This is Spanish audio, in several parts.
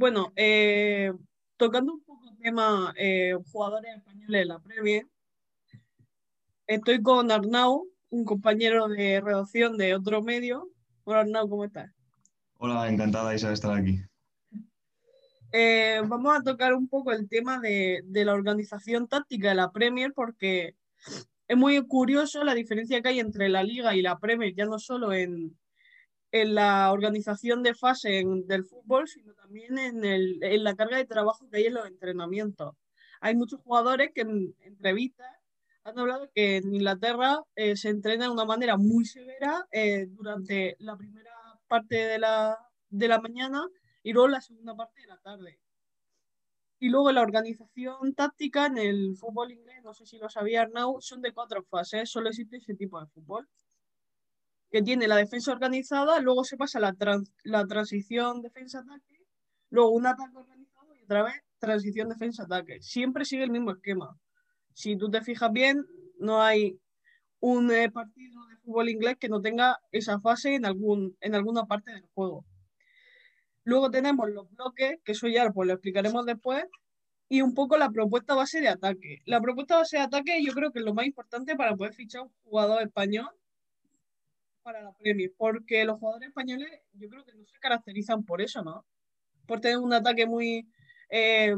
Bueno, eh, tocando un poco el tema eh, jugadores españoles de la Premier, estoy con Arnau, un compañero de redacción de otro medio. Hola Arnau, ¿cómo estás? Hola, encantada Isa de estar aquí. Eh, vamos a tocar un poco el tema de, de, la organización táctica de la Premier porque es muy curioso la diferencia que hay entre la liga y la Premier, ya no solo en, en la organización de fase del fútbol, sino también en, el, en, la carga de trabajo que hay en los entrenamientos. Hay muchos jugadores que en entrevistas han hablado que en Inglaterra eh, se entrena de una manera muy severa eh, durante la primera parte de la, de la mañana y luego la segunda parte de la tarde. Y luego la organización táctica en el fútbol inglés, no sé si lo sabía Arnau, son de cuatro fases, solo existe ese tipo de fútbol que tiene la defensa organizada, luego se pasa la, trans, la transición defensa-ataque, luego un ataque organizado y otra vez transición defensa-ataque. Siempre sigue el mismo esquema. Si tú te fijas bien, no hay un eh, partido de fútbol inglés que no tenga esa fase en, algún, en alguna parte del juego. Luego tenemos los bloques, que eso ya pues, lo explicaremos después, y un poco la propuesta base de ataque. La propuesta base de ataque yo creo que es lo más importante para poder fichar un jugador español para la Premier, porque los jugadores españoles yo creo que no se caracterizan por eso, ¿no? Por tener un ataque muy eh,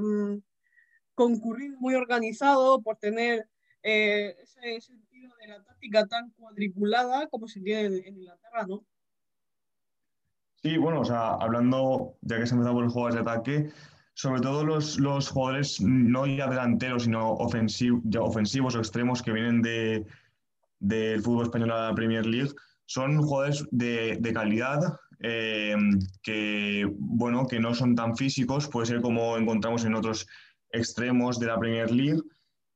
concurrido, muy organizado, por tener eh, ese sentido de la táctica tan cuadriculada como se tiene en, Inglaterra, ¿no? Sí, bueno, o sea, hablando, ya que se empezado por los jugadores de ataque, sobre todo los, los jugadores no ya delanteros, sino ya ofensivos o extremos que vienen de, del fútbol español a la Premier League, son jugadores de, de calidad eh, que, bueno, que no son tan físicos, puede ser como encontramos en otros extremos de la Premier League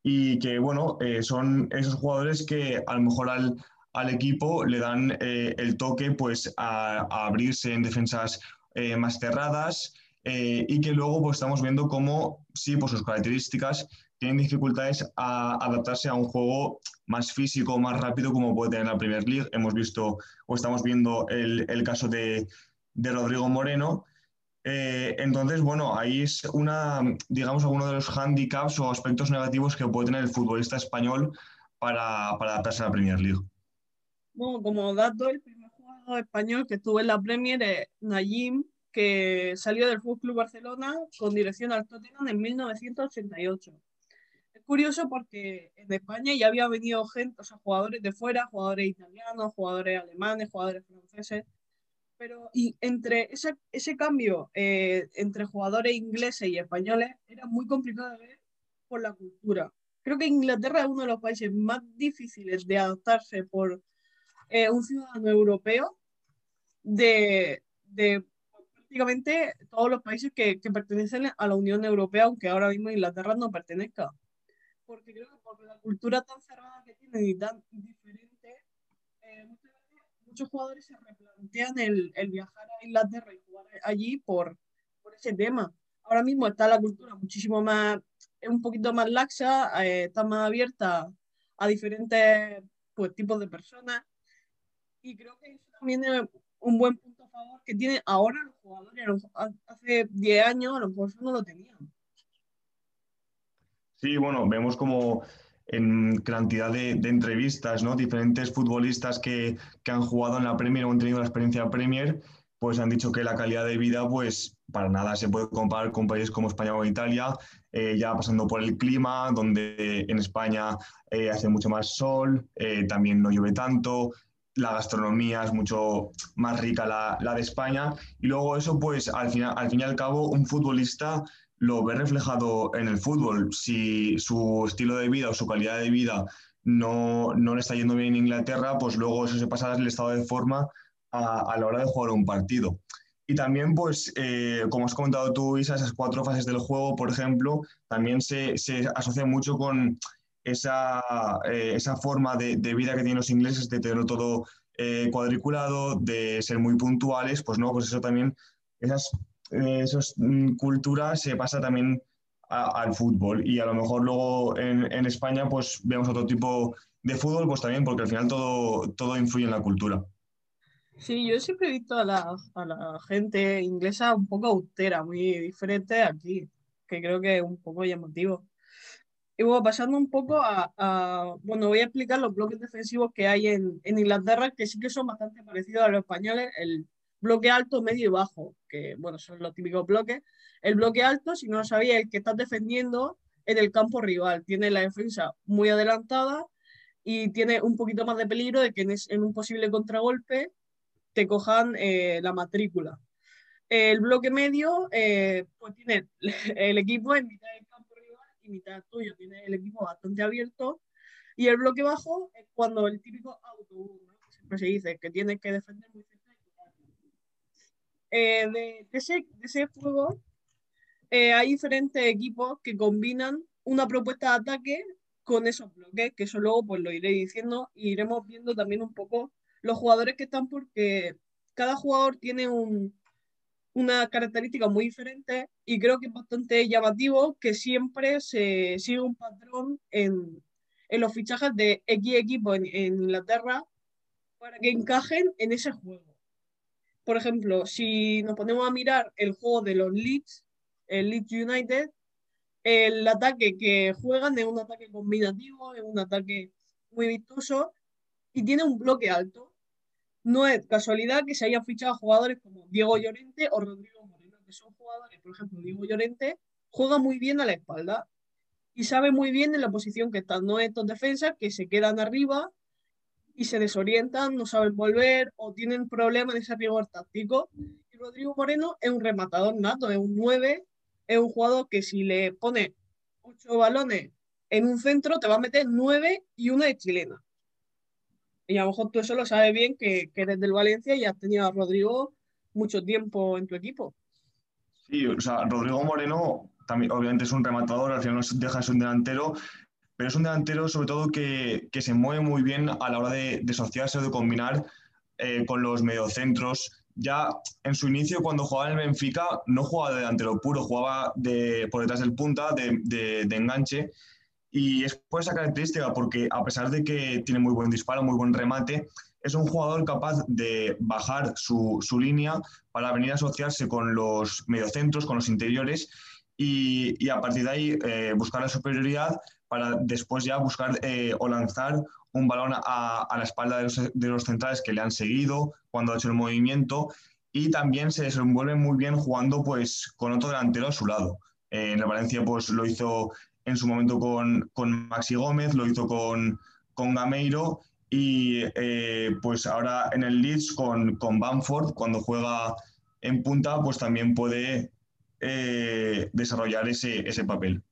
y que, bueno, eh, son esos jugadores que a lo mejor al, al equipo le dan eh, el toque pues, a, abrirse en defensas más cerradas y que luego pues, estamos viendo cómo, sí, por sus características, tienen dificultades a adaptarse a un juego más físico, más rápido como puede tener la Premier League. Hemos visto o estamos viendo el, el caso de, de, Rodrigo Moreno. Eh, entonces, bueno, ahí es una, digamos, uno de los handicaps o aspectos negativos que puede tener el futbolista español para, para adaptarse a la Premier League. Bueno, como dato, el primer jugador español que estuvo en la Premier es Najim, que salió del Fútbol Club Barcelona con dirección al Tottenham en 1988 curioso porque en España ya había venido gente, o sea, jugadores de fuera, jugadores italianos, jugadores alemanes, jugadores franceses, pero y entre ese, ese cambio eh, entre jugadores ingleses y españoles era muy complicado de ver por la cultura. Creo que Inglaterra es uno de los países más difíciles de adaptarse por eh, un ciudadano europeo de, de prácticamente todos los países que, que pertenecen a la Unión Europea, aunque ahora mismo Inglaterra no pertenezca porque creo que por la cultura tan cerrada que tienen y tan diferente, eh, muchas veces, muchos jugadores se replantean el, el, viajar a Inglaterra y jugar allí por, por ese tema. Ahora mismo está la cultura muchísimo más, es un poquito más laxa, eh, está más abierta a diferentes pues, tipos de personas y creo que eso también es un buen punto a favor que tiene ahora los jugadores. Hace 10 años a lo mejor no lo tenían. Sí, bueno, vemos como en cantidad de, entrevistas, ¿no? Diferentes futbolistas que, que, han jugado en la Premier o han tenido la experiencia Premier, pues han dicho que la calidad de vida, pues para nada se puede comparar con países como España o Italia, eh, ya pasando por el clima, donde en España eh, hace mucho más sol, eh, también no llueve tanto, la gastronomía es mucho más rica la, la de España, y luego eso, pues al, final, al fin y al cabo, un futbolista lo ve reflejado en el fútbol. Si su estilo de vida o su calidad de vida no, no le está yendo bien en Inglaterra, pues luego eso se pasa al estado de forma a, a la hora de jugar un partido. Y también, pues, eh, como has comentado tú, Isa, esas cuatro fases del juego, por ejemplo, también se, se asocia mucho con esa, eh, esa forma de, de, vida que tienen los ingleses, de tenerlo todo eh, cuadriculado, de ser muy puntuales, pues no, pues eso también, esas eh, esa mm, cultura se pasa también al fútbol y a lo mejor luego en, en, España pues vemos otro tipo de fútbol pues también porque al final todo, todo influye en la cultura. Sí, yo siempre he visto a la, a la gente inglesa un poco austera, muy diferente aquí, que creo que es un poco llamativo. Y bueno, pasando un poco a, a, bueno, voy a explicar los bloques defensivos que hay en, en, Inglaterra, que sí que son bastante parecidos a los españoles, el bloque alto, medio y bajo, que bueno, son los típicos bloques. El bloque alto, si no lo sabía, el que estás defendiendo en el campo rival, tiene la defensa muy adelantada y tiene un poquito más de peligro de que en, un posible contragolpe te cojan eh, la matrícula. El bloque medio, eh, pues tiene el equipo en mitad del campo rival y mitad tuyo, tiene el equipo bastante abierto. Y el bloque bajo es cuando el típico autobús, ¿no? siempre se dice, que tienes que defender muy. Eh, de, ese, de ese juego eh, hay diferentes equipos que combinan una propuesta de ataque con esos bloques, que eso luego pues lo iré diciendo y iremos viendo también un poco los jugadores que están porque cada jugador tiene un, una característica muy diferente y creo que es bastante llamativo que siempre se sigue un patrón en, en los fichajes de X equipo en, en, Inglaterra para que encajen en ese juego. Por ejemplo, si nos ponemos a mirar el juego de los Leeds, el Leeds United, el ataque que juegan es un ataque combinativo, es un ataque muy vistoso y tiene un bloque alto no es casualidad que se hayan fichado jugadores como Diego Llorente o Rodrigo Moreno, que son jugadores, por ejemplo, Diego Llorente juega muy bien a la espalda y sabe muy bien en la posición que están. No estos defensas que se quedan arriba y se desorientan, no saben volver o tienen problemas ese rigor táctico. Y Rodrigo Moreno es un rematador nato, es un 9, es un jugador que si le pone 8 balones en un centro te va a meter 9 y una de chilena. Y a lo mejor tú eso lo sabes bien, que, que eres del Valencia y has tenido a Rodrigo mucho tiempo en tu equipo. Sí, o sea, Rodrigo Moreno también obviamente es un rematador, al final no deja de un delantero, pero es un delantero sobre todo que, que se mueve muy bien a la hora de, de asociarse o de combinar eh, con los mediocentros. Ya en su inicio, cuando jugaba en el Benfica, no jugaba de delantero puro, jugaba de, por detrás del punta, de, enganche, y es por esa característica, porque a pesar de que tiene muy buen disparo, muy buen remate, es un jugador capaz de bajar su, su línea para venir a asociarse con los mediocentros, con los interiores y, y a partir de ahí eh, buscar la superioridad para después ya buscar eh, o lanzar un balón a, a la espalda de los, de los, centrales que le han seguido cuando ha hecho el movimiento y también se desenvuelve muy bien jugando pues con otro delantero a su lado. Eh, en el Valencia pues lo hizo en su momento con, con Maxi Gómez, lo hizo con, con Gameiro y eh, pues ahora en el Leeds con, con Bamford, cuando juega en punta, pues también puede desarrollar ese, ese papel.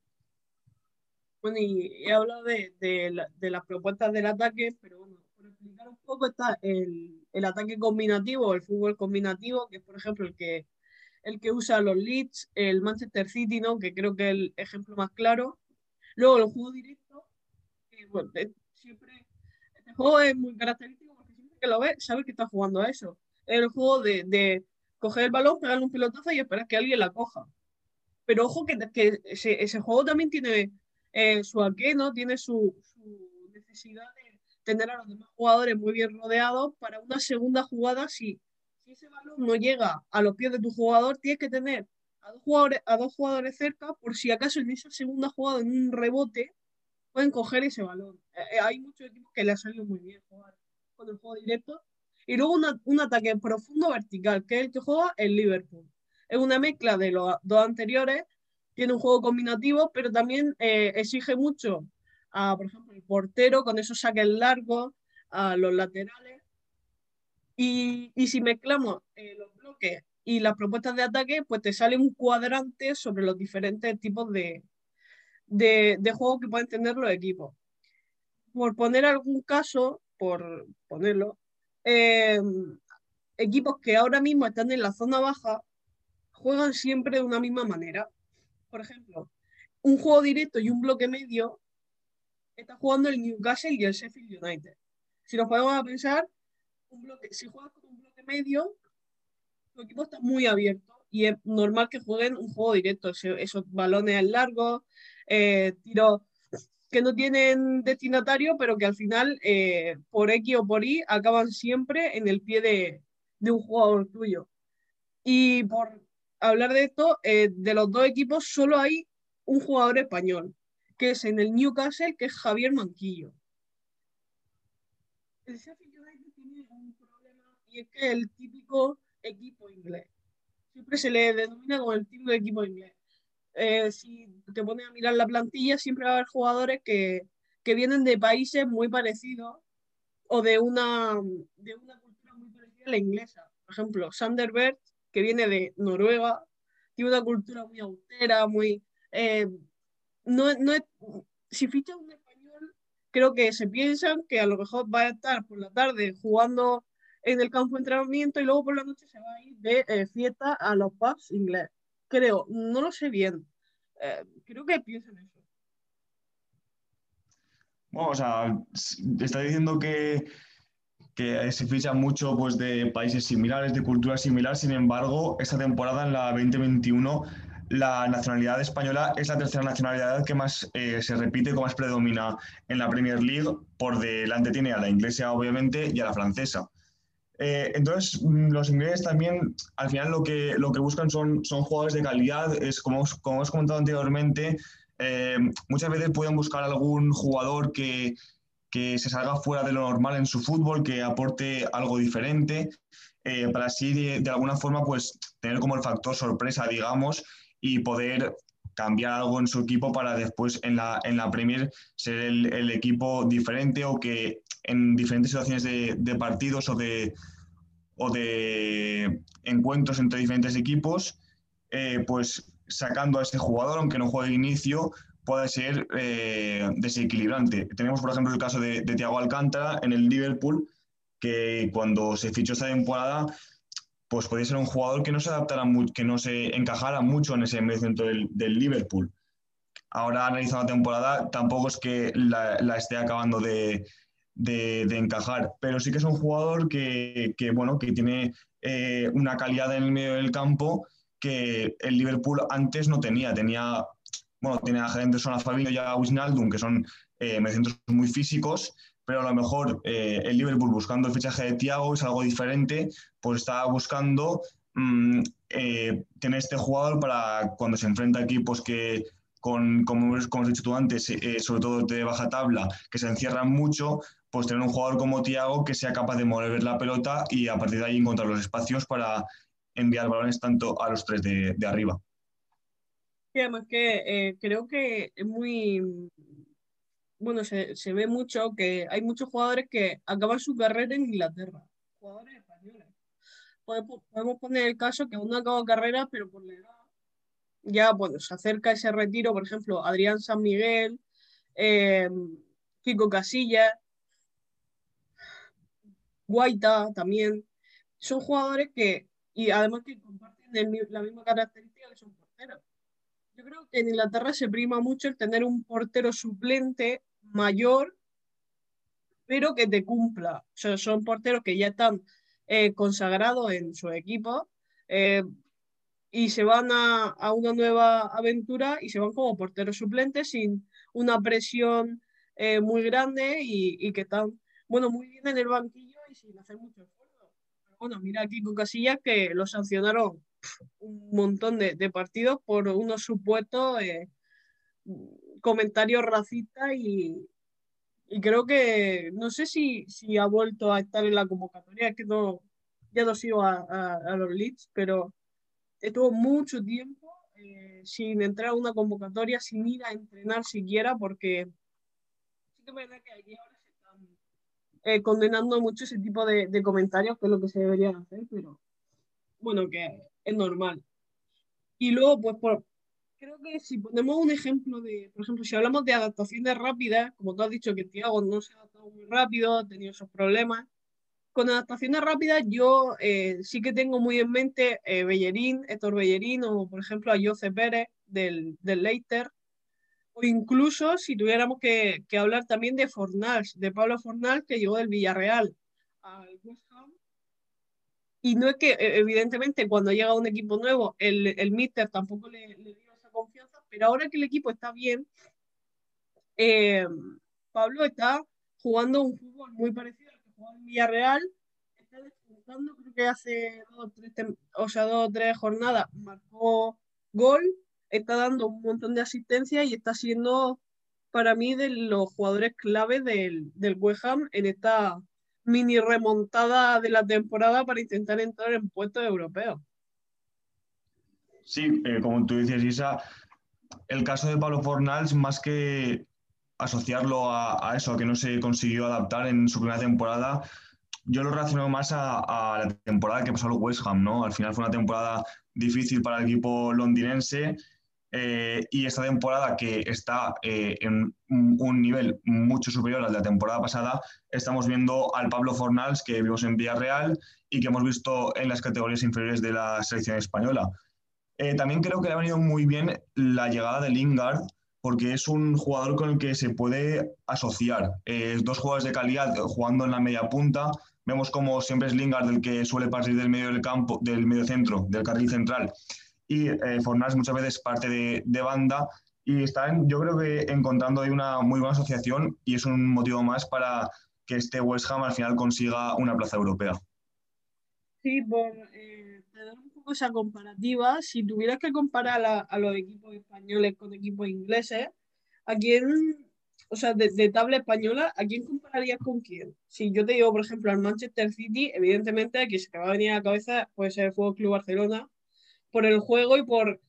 Bueno, y he hablado de, de, la, de, las propuestas del ataque, pero bueno, por explicar un poco está el, el ataque combinativo, el fútbol combinativo, que es por ejemplo el que, el que usa los Leeds, el Manchester City, ¿no? que creo que es el ejemplo más claro, Luego, el juego directo, eh, bueno, siempre, este juego es muy característico porque siempre que lo ves, sabes que estás jugando a eso. Es el juego de, de coger el balón, pegarle un pelotazo y esperar que alguien la coja. Pero ojo que, que ese, juego también tiene eh, su aqué, ¿no? Tiene su, su, necesidad de tener a los demás jugadores muy bien rodeados para una segunda jugada. Si, si ese balón no llega a los pies de tu jugador, tienes que tener a dos, jugadores, a dos jugadores cerca por si acaso en esa segunda jugada, en un rebote, pueden coger ese balón. Eh, hay muchos equipos que le ha salido muy bien jugar con el juego directo. Y luego una, un ataque profundo vertical, que es el que juega el Liverpool. Es una mezcla de los dos anteriores, tiene un juego combinativo, pero también eh, exige mucho a, por ejemplo, el portero con esos saques largos, a los laterales. Y, y si mezclamos eh, los bloques y las propuestas de ataque, pues te sale un cuadrante sobre los diferentes tipos de, de, de juegos que pueden tener los equipos. Por poner algún caso, por ponerlo, eh, equipos que ahora mismo están en la zona baja juegan siempre de una misma manera. Por ejemplo, un juego directo y un bloque medio está jugando el Newcastle y el Sheffield United. Si nos podemos pensar, un bloque, si juegas con un bloque medio, tu equipo está muy abierto y es normal que jueguen un juego directo, esos balones largos, eh, tiros que no tienen destinatario, pero que al final, eh, por X o por Y, acaban siempre en el pie de, de un jugador tuyo. Y por hablar de esto, eh, de los dos equipos solo hay un jugador español, que es en el Newcastle, que es Javier Manquillo. El Sheffield United tiene un problema y es que el típico equipo inglés. Siempre se le denomina como el típico equipo inglés. Eh, si te pones a mirar la plantilla, siempre va a haber jugadores que, que vienen de países muy parecidos o de una, de una cultura muy parecida a la inglesa. Por ejemplo, Sanderberg, que viene de Noruega, tiene una cultura muy austera, muy... Eh, no, no si ficha un español, creo que se piensan que a lo mejor va a estar por la tarde jugando en el campo de entrenamiento y luego por la noche se va a ir de eh, fiesta a los pubs inglés. Creo, no lo sé bien. Eh, creo que piensan eso. Bueno, o sea, está diciendo que, que se ficha mucho pues, de países similares, de culturas similares. Sin embargo, esta temporada, en la 2021, la nacionalidad española es la tercera nacionalidad que más eh, se repite, que más predomina en la Premier League. Por delante tiene a la inglesa, obviamente, y a la francesa. Eh, entonces, mm, los ingleses también, al final, lo que, lo que buscan son, son jugadores de calidad. Es como, como hemos comentado anteriormente, eh, muchas veces pueden buscar algún jugador que, que, se salga fuera de lo normal en su fútbol, que aporte algo diferente, eh, para así, de, alguna forma, pues tener como el factor sorpresa, digamos, y poder cambiar algo en su equipo para después en la, en la Premier ser el, equipo diferente o que en diferentes situaciones de, de partidos o de, o de encuentros entre diferentes equipos, eh, pues sacando a ese jugador, aunque no juegue de inicio, puede ser eh, desequilibrante. Tenemos, por ejemplo, el caso de, de Thiago Alcántara en el Liverpool, que cuando se fichó esta temporada, pues podía ser un jugador que no se adaptara, que no se encajara mucho en ese medio centro del, del Liverpool. Ahora, analizando la temporada, tampoco es que la, la esté acabando de, de, de, encajar, pero sí que es un jugador que, que bueno, que tiene eh, una calidad en el medio del campo que el Liverpool antes no tenía. Tenía, bueno, tiene a Henderson, a Fabinho y a Wijnaldum, que son eh, muy físicos, pero a lo mejor eh, el Liverpool buscando el fichaje de Thiago es algo diferente, pues está buscando mmm, eh, tener este jugador para cuando se enfrenta a equipos que, con, como, como has dicho tú antes, eh, sobre todo de baja tabla, que se encierran mucho, pues tener un jugador como Thiago que sea capaz de mover la pelota y a partir de ahí encontrar los espacios para enviar balones tanto a los tres de arriba. Sí, además que eh, creo que es muy, bueno, se, se, ve mucho que hay muchos jugadores que acaban su carrera en Inglaterra, jugadores españoles. Podemos, podemos poner el caso que uno acaba carrera, pero por la edad ya bueno, se acerca ese retiro, por ejemplo, Adrián San Miguel, eh, Kiko Casillas, Guaita también, son jugadores que, y además que comparten la misma característica que son porteros. Yo creo que en Inglaterra se prima mucho el tener un portero suplente mayor, pero que te cumpla. O sea, son porteros que ya están eh, consagrados en su equipo eh, y se van a, a, una nueva aventura y se van como porteros suplentes sin una presión eh, muy grande y, y que están, bueno, muy bien en el banquillo sin hacer mucho esfuerzo. Bueno, mira aquí con Casillas que lo sancionaron un montón de, partidos por unos supuestos eh, comentarios racistas y, y, creo que no sé si, si, ha vuelto a estar en la convocatoria, es que no, ya no sigo a, a, a los Leeds, pero estuvo mucho tiempo eh, sin entrar a una convocatoria, sin ir a entrenar siquiera, porque sí que es verdad que aquí ahora eh, condenando mucho ese tipo de, de, comentarios, que es lo que se debería hacer, pero bueno, que es normal. Y luego, pues, por, creo que si ponemos un ejemplo de, por ejemplo, si hablamos de adaptaciones rápidas, como tú has dicho que Tiago no se ha adaptado muy rápido, ha tenido esos problemas, con adaptaciones rápidas yo eh, sí que tengo muy en mente eh, Bellerín, Héctor Bellerín, o por ejemplo a Jose Pérez del, del Leicester, o incluso si tuviéramos que, que, hablar también de Fornals, de Pablo Fornals, que llegó del Villarreal al West. Y no es que, e, evidentemente, cuando llega un equipo nuevo, el, el Mister tampoco le, le, dio esa confianza, pero ahora que el equipo está bien, eh, Pablo está jugando un fútbol muy parecido al que jugaba en Villarreal. Está despuntando, creo que hace dos, tres, o sea, dos tres jornadas marcó gol, está dando un montón de asistencia y está siendo para mí de los jugadores clave del, del West Ham en esta mini remontada de la temporada para intentar entrar en puestos europeos. Sí, eh, como tú dices, Isa, el caso de Pablo Fornals, más que asociarlo a, eso, que no se consiguió adaptar en su primera temporada, yo lo relaciono más a, la temporada que pasó el West Ham, ¿no? Al final fue una temporada difícil para el equipo londinense eh, y esta temporada que está eh, en un nivel mucho superior al de la temporada pasada, estamos viendo al Pablo Fornals que vimos en Villarreal y que hemos visto en las categorías inferiores de la selección española. Eh, también creo que le ha venido muy bien la llegada de Lingard, porque es un jugador con el que se puede asociar. Eh, dos jugadores de calidad jugando en la media punta. Vemos como siempre es Lingard el que suele partir del medio del campo, del medio centro, del carril central. Y eh, muchas veces parte de, de, banda. Y están, yo creo que encontrando ahí una muy buena asociación y es un motivo más para que este West Ham al final consiga una plaza europea. Sí, por, esa comparativa, si tuvieras que comparar a, los equipos españoles con equipos ingleses, ¿a quién, o sea, de, tabla española, ¿a quién compararías con quién? Si yo te digo, por ejemplo, al Manchester City, evidentemente aquí se te va a venir a la cabeza puede ser el Fútbol Club Barcelona, por el juego y por,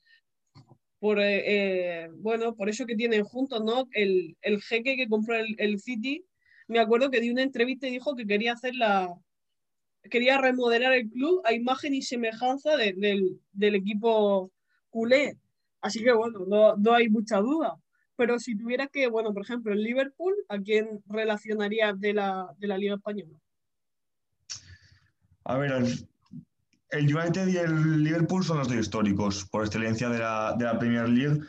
por eh, eh, bueno, por eso que tienen juntos, ¿no? El, el jeque que compró el, el City, me acuerdo que dio una entrevista dijo que quería hacer la, quería remodelar el club a imagen y semejanza del, equipo culé. Así que bueno, no, hay mucha duda. Pero si tuviera que, bueno, por ejemplo, el Liverpool, ¿a quién relacionaría de la, Liga Española? A ver, el, United y el Liverpool son los dos históricos por excelencia de la, de la Premier League.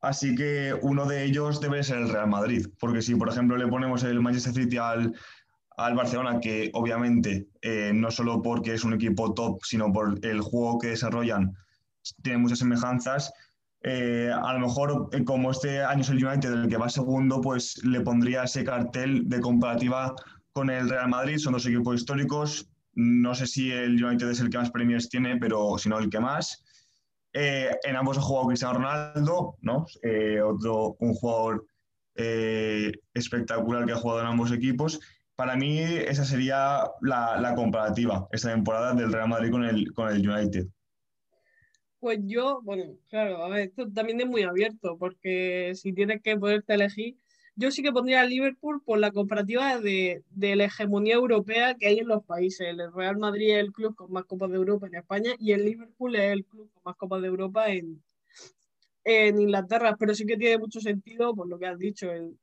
Así que uno de ellos debe ser el Real Madrid, porque si por ejemplo le ponemos el Manchester City al, al Barcelona, que obviamente eh, no solo porque es un equipo top, sino por el juego que desarrollan, tiene muchas semejanzas. Eh, a lo mejor, eh, como este año es el United el que va segundo, pues le pondría ese cartel de comparativa con el Real Madrid. Son dos equipos históricos. No sé si el United es el que más premios tiene, pero si no, el que más. en ambos ha jugado Cristiano Ronaldo, ¿no? otro, un jugador espectacular que ha jugado en ambos equipos para mí esa sería la, comparativa esta temporada del Real Madrid con el, con el United. Pues yo, bueno, claro, a ver, esto también es muy abierto, porque si tienes que poderte elegir, yo sí que pondría a Liverpool por la comparativa de, la hegemonía europea que hay en los países. El Real Madrid es el club con más Copas de Europa en España y el Liverpool es el club con más Copas de Europa en, en Inglaterra, pero sí que tiene mucho sentido por lo que has dicho, el,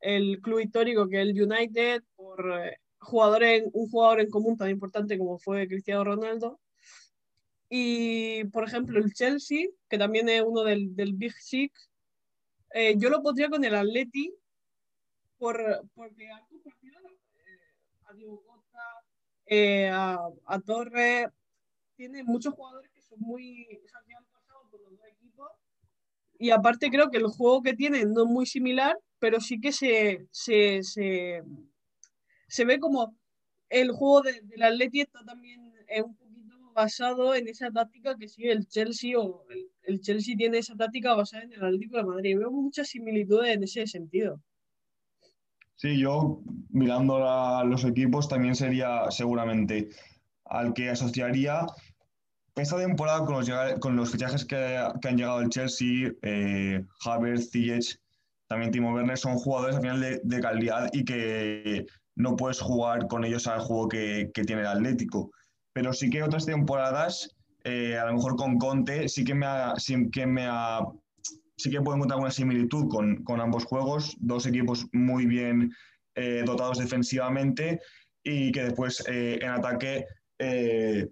el club histórico que es el United, por eh, jugadores, un jugador en común tan importante como fue Cristiano Ronaldo. Y, por ejemplo, el Chelsea, que también es uno del, del Big Six, eh, yo lo pondría con el Atleti, por, porque eh, a Diego Costa, a, a Torres, tiene muchos jugadores que son muy, que han pasado por los dos equipos. Y aparte creo que el juego que tienen no es muy similar, pero sí que se, se, se, ve como el juego de, del Atleti está también es un poquito basado en esa táctica que sigue el Chelsea o el, Chelsea tiene esa táctica basada en el Atlético de Madrid. Veo muchas similitudes en ese sentido. Sí, yo mirando a los equipos también sería seguramente al que asociaría esta temporada con los, con los fichajes que, han llegado el Chelsea, eh, Havertz, también Timo Werner son jugadores al final de, calidad y que no puedes jugar con ellos al juego que, tiene el Atlético. Pero sí que otras temporadas, eh, a lo mejor con Conte, sí que me ha, sí que me sí que puedo encontrar una similitud con, ambos juegos, dos equipos muy bien eh, dotados defensivamente y que después eh, en ataque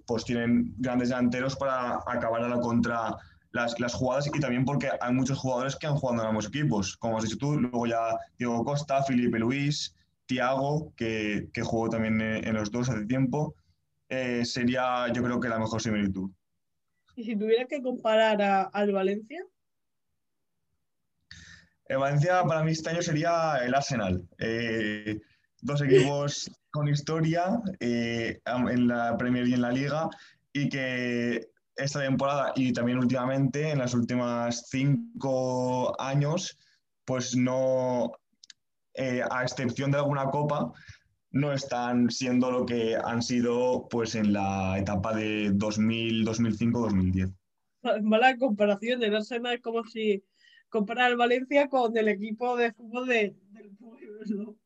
pues tienen grandes delanteros para acabar a la contra las, las, jugadas y también porque hay muchos jugadores que han jugado en ambos equipos, como has dicho tú, luego ya Diego Costa, Felipe Luis, Tiago, que, que jugó también en, los dos hace tiempo, eh, sería yo creo que la mejor similitud. ¿Y si tuviera que comparar al Valencia? El Valencia para mí este año sería el Arsenal. Eh, dos equipos con historia eh, en la Premier y en la Liga y que esta temporada y también últimamente, en las últimas cinco años, pues no, eh, a excepción de alguna copa, no están siendo lo que han sido pues en la etapa de 2000, 2005, 2010. Mala comparación, el Arsenal es como si comparar el Valencia con el equipo de fútbol de, del pueblo.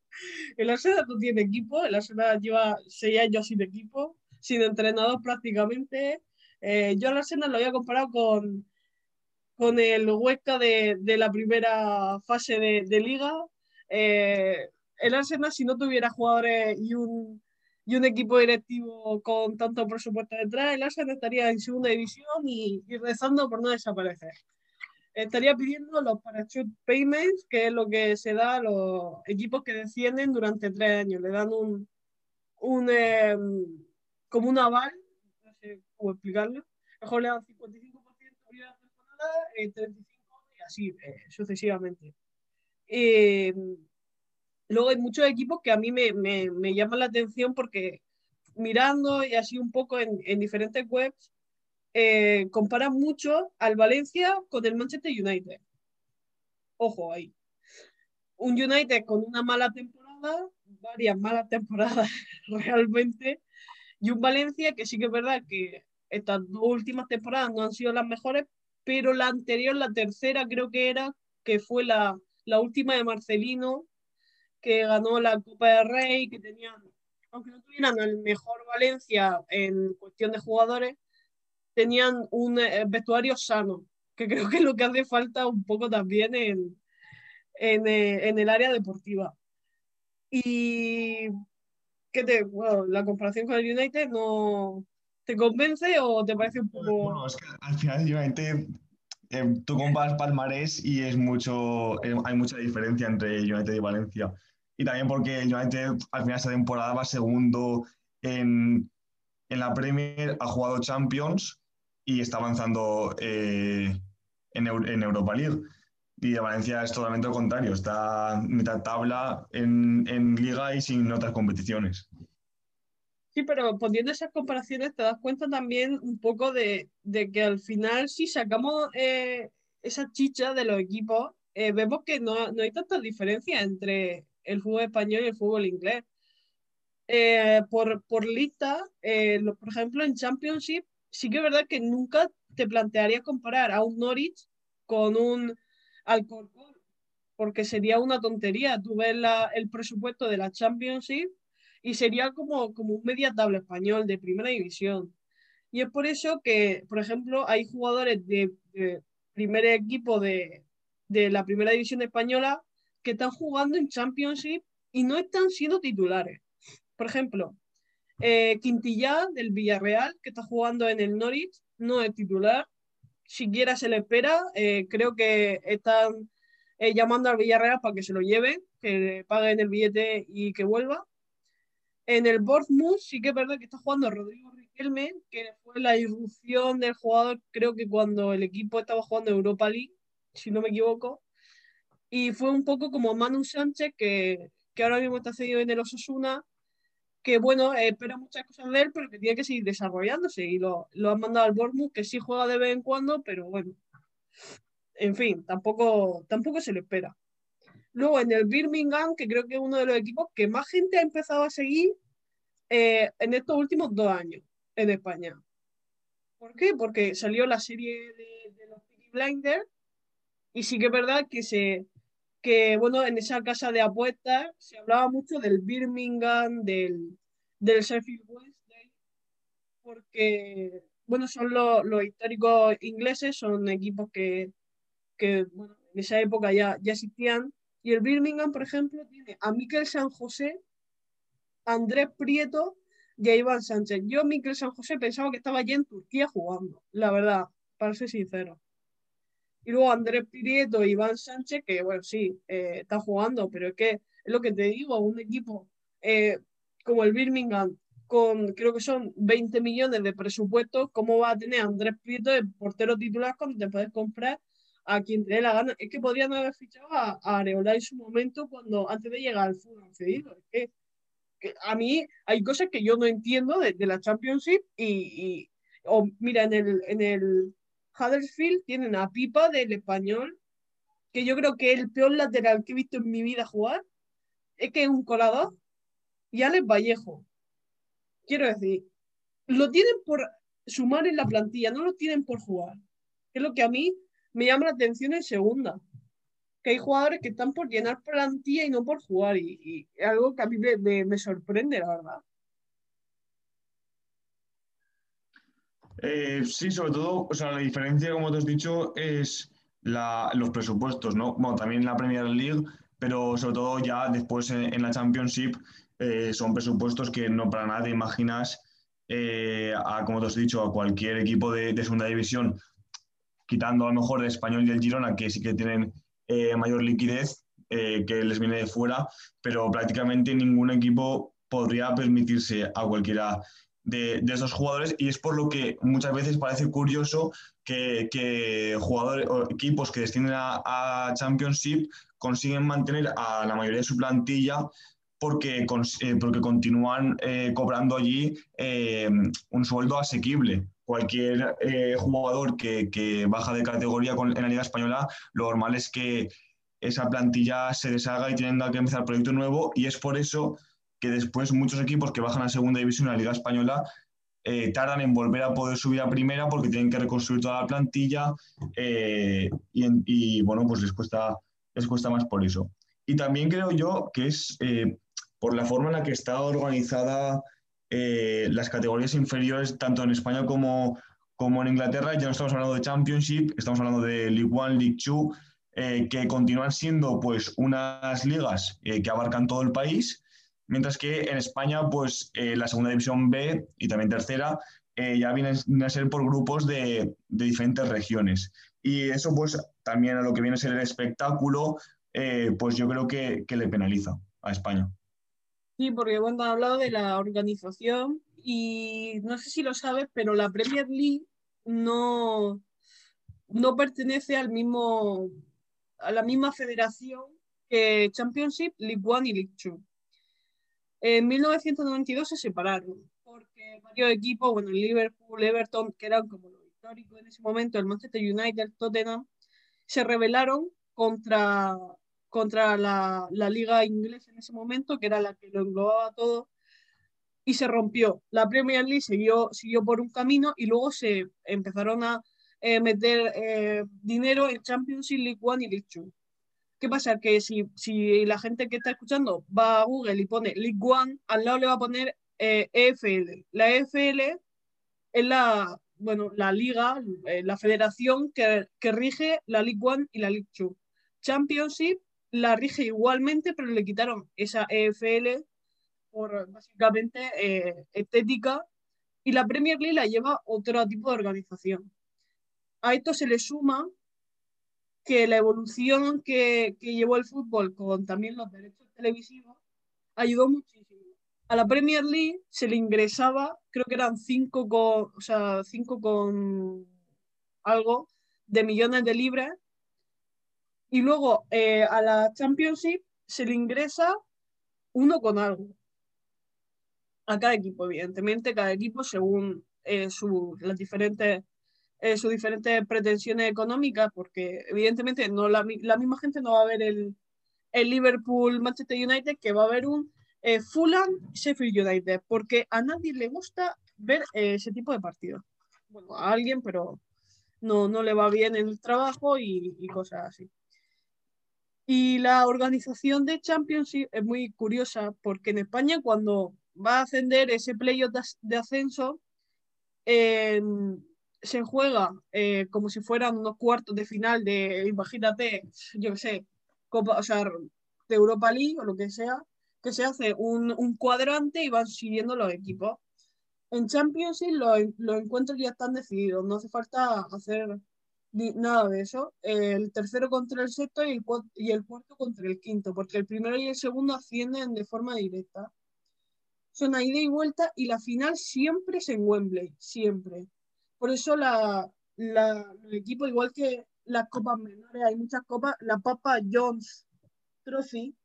El Arsenal no tiene equipo, el Arsenal lleva seis años sin equipo, sin entrenador prácticamente. Eh, yo al Arsenal lo había comparado con, con el Huesca de, de la primera fase de, de liga. Eh, el Arsenal, si no tuviera jugadores y un, y un equipo directivo con tanto presupuesto detrás, el Arsenal estaría en segunda división y, y rezando por no desaparecer. Estaría pidiendo los parachute payments, que es lo que se da a los equipos que descienden durante tres años. Le dan un, un eh, como un aval, no sé cómo explicarlo. Mejor le dan 55% de la temporada, eh, 35% y así eh, sucesivamente. Eh, luego hay muchos equipos que a mí me, me, me, llaman la atención porque mirando y así un poco en, en diferentes webs, eh, comparan mucho al Valencia con el Manchester United. Ojo ahí. Un United con una mala temporada, varias malas temporadas realmente, y un Valencia que sí que es verdad que estas dos últimas temporadas no han sido las mejores, pero la anterior, la tercera creo que era, que fue la, la última de Marcelino, que ganó la Copa del Rey, que tenían, aunque no tuvieran el mejor Valencia en cuestión de jugadores, tenían un eh, vestuario sano, que creo que es lo que hace falta un poco también en, en, eh, en el área deportiva. Y ¿qué te, bueno, la comparación con el United no te convence o te parece un poco... Bueno, es que al final el United eh, tú comparas palmarés y es mucho, eh, hay mucha diferencia entre United y Valencia. Y también porque el United al final esta temporada va segundo en, en la Premier, ha jugado Champions y está avanzando eh, en, en, Europa League. Y de Valencia es totalmente lo contrario, está mitad tabla en, en liga y sin otras competiciones. Sí, pero poniendo esas comparaciones te das cuenta también un poco de, de que al final si sacamos eh, esa chicha de los equipos, eh, vemos que no, no, hay tanta diferencia entre el fútbol español y el fútbol inglés. Por, por lista, por ejemplo, en Championship, sí que es verdad que nunca te plantearía comparar a un Norwich con un Alcorcón, porque sería una tontería. Tú ves el presupuesto de la Championship y sería como, como un media tabla español de primera división. Y es por eso que, por ejemplo, hay jugadores de, de primer equipo de, de, la primera división española que están jugando en Championship y no están siendo titulares. Por ejemplo, eh, Quintilla del Villarreal, que está jugando en el Norwich, no es titular. Siquiera se le espera. Eh, creo que están eh, llamando al Villarreal para que se lo lleven, que paguen el billete y que vuelva. En el Bournemouth sí que es verdad que está jugando Rodrigo Riquelme, que fue la irrupción del jugador, creo que cuando el equipo estaba jugando Europa League, si no me equivoco. Y fue un poco como Manu Sánchez, que, que ahora mismo está cedido en el Osasuna, que bueno, espera muchas cosas de él, pero que tiene que seguir desarrollándose. Y lo, lo han mandado al Bournemouth, que sí juega de vez en cuando, pero bueno. En fin, tampoco, tampoco se le espera. Luego en el Birmingham, que creo que es uno de los equipos que más gente ha empezado a seguir eh, en estos últimos dos años en España. ¿Por qué? Porque salió la serie de, de los Peaky Blinders y sí que es verdad que se, que, bueno, en esa casa de apuestas se hablaba mucho del Birmingham, del, del Sheffield Wednesday, porque, bueno, son los, los históricos ingleses, son equipos que, que, en esa época ya, ya existían. Y el Birmingham, por ejemplo, tiene a Miquel San José, Andrés Prieto y a Iván Sánchez. Yo, Miquel San José, pensaba que estaba allí en Turquía jugando, la verdad, para ser sincero. Y luego Andrés Prieto y Iván Sánchez, que bueno, sí, eh, está jugando, pero es que es lo que te digo, un equipo eh, como el Birmingham, con creo que son 20 millones de presupuesto, ¿cómo va a tener Andrés Prieto de portero titular cuando te puedes comprar a quien te dé la gana? Es que podrían haber fichado a, a Areola en su momento cuando antes de llegar al fútbol cedido. Es que a mí hay cosas que yo no entiendo de, la Championship y, o mira, en el, en el Huddersfield tienen a Pipa del español, que yo creo que el peor lateral que he visto en mi vida jugar es que es un colador, y Alex Vallejo. Quiero decir, lo tienen por sumar en la plantilla, no lo tienen por jugar. Es lo que a mí me llama la atención en segunda. Que hay jugadores que están por llenar plantilla y no por jugar. Y, es algo que a mí me, sorprende, la verdad. Eh, sí, sobre todo, o sea, la diferencia, como te has dicho, es los presupuestos, ¿no? Bueno, también en la Premier League, pero sobre todo ya después en, la Championship eh, son presupuestos que no para nada imaginas eh, a, como te has dicho, a cualquier equipo de, segunda división, quitando a lo mejor el Español y el Girona, que sí que tienen mayor liquidez, que les viene de fuera, pero prácticamente ningún equipo podría permitirse a cualquiera de, esos jugadores y es por lo que muchas veces parece curioso que, jugadores o equipos que descienden a, Championship consiguen mantener a la mayoría de su plantilla porque, eh, porque continúan eh, cobrando allí eh, un sueldo asequible. Cualquier jugador que, baja de categoría en la Liga Española, lo normal es que esa plantilla se deshaga y tenga que empezar proyecto nuevo y es por eso después muchos equipos que bajan a segunda división en la Liga Española eh, tardan en volver a poder subir a primera porque tienen que reconstruir toda la plantilla eh, y, bueno, pues les cuesta, les cuesta más por eso. Y también creo yo que es eh, por la forma en la que está organizada las categorías inferiores, tanto en España como, como en Inglaterra, ya no estamos hablando de Championship, estamos hablando de League One, League Two, que continúan siendo pues unas ligas que abarcan todo el país mientras que en España, pues eh, la segunda división B y también tercera eh, ya vienen, a ser por grupos de, diferentes regiones. Y eso, pues también a lo que viene a ser el espectáculo, eh, pues yo creo que, le penaliza a España. Sí, porque bueno, han hablado de la organización y no sé si lo sabes, pero la Premier League no, no pertenece al mismo, a la misma federación que Championship, League One y League Two. En 1992 se separaron porque varios equipos, bueno, Liverpool, Everton, que eran como los históricos en ese momento, el Manchester United, Tottenham, se rebelaron contra, contra la, la liga inglesa en ese momento, que era la que lo englobaba todo, y se rompió. La Premier League siguió, siguió por un camino y luego se empezaron a eh, meter eh, dinero en Championship League One y League Two. ¿Qué pasa? Que si, si, la gente que está escuchando va a Google y pone League One, al lado le va a poner EFL. Eh, e la EFL es la, bueno, la liga, eh, la federación que, que, rige la League One y la League Two. Championship la rige igualmente, pero le quitaron esa EFL por básicamente eh, estética y la Premier League la lleva otro tipo de organización. A esto se le suma que la evolución que, que, llevó el fútbol con también los derechos televisivos ayudó muchísimo. A la Premier League se le ingresaba, creo que eran 5 con, o sea, cinco con algo de millones de libras. Y luego eh, a la Championship se le ingresa uno con algo. A cada equipo, evidentemente, cada equipo según eh, su, las diferentes eh, sus diferentes pretensiones económicas, porque evidentemente no la, la, misma gente no va a ver el, el Liverpool Manchester United que va a ver un eh, Fulham Sheffield United, porque a nadie le gusta ver eh, ese tipo de partidos. Bueno, a alguien, pero no, no le va bien en el trabajo y, y cosas así. Y la organización de Championship es muy curiosa porque en España cuando va a ascender ese playoff de ascenso, se juega eh, como si fueran unos cuartos de final de, imagínate, yo qué sé, Copa, o sea, de Europa League o lo que sea, que se hace un, cuadrante y van siguiendo los equipos. En Champions League los, encuentros ya están decididos, no hace falta hacer nada de eso. El tercero contra el sexto y el, y el cuarto contra el quinto, porque el primero y el segundo ascienden de forma directa. Son a ida y vuelta y la final siempre es en Wembley, siempre. Por eso la, el equipo, igual que las copas menores, hay muchas copas, la Papa Jones Trophy,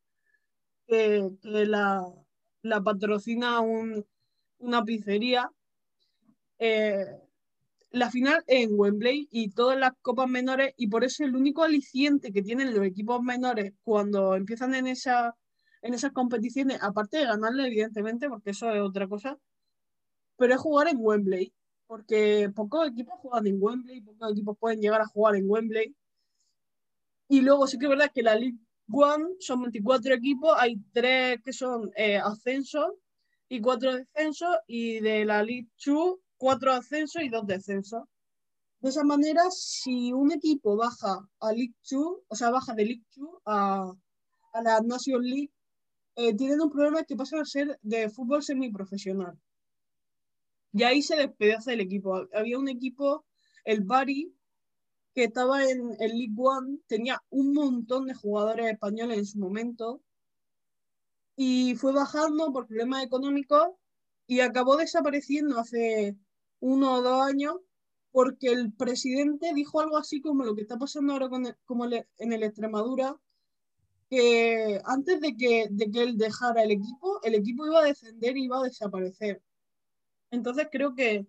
que, la patrocina una pizzería. Eh, la final es en Wembley y todas las copas menores, y por eso el único aliciente que tienen los equipos menores cuando empiezan en, esa, en esas competiciones, aparte de ganarle, evidentemente, porque eso es otra cosa, pero es jugar en Wembley, porque pocos equipos juegan en Wembley, pocos equipos pueden llegar a jugar en Wembley. Y luego sí que es verdad que la League One son 24 equipos, hay tres que son eh, ascensos y cuatro descensos, y de la League Two cuatro ascensos y dos descensos. De esa manera, si un equipo baja a League Two, o sea, baja de League Two a, la Nation League, eh, tienen un problema que pasan a ser de fútbol semiprofesional. Y ahí se despedaza el equipo. Había un equipo, el Bari, que estaba en el League One, tenía un montón de jugadores españoles en su momento y fue bajando por problemas económicos y acabó desapareciendo hace uno o dos años porque el presidente dijo algo así como lo que está pasando ahora como en el Extremadura, que antes de que, de que él dejara el equipo, el equipo iba a descender y iba a desaparecer. Entonces creo que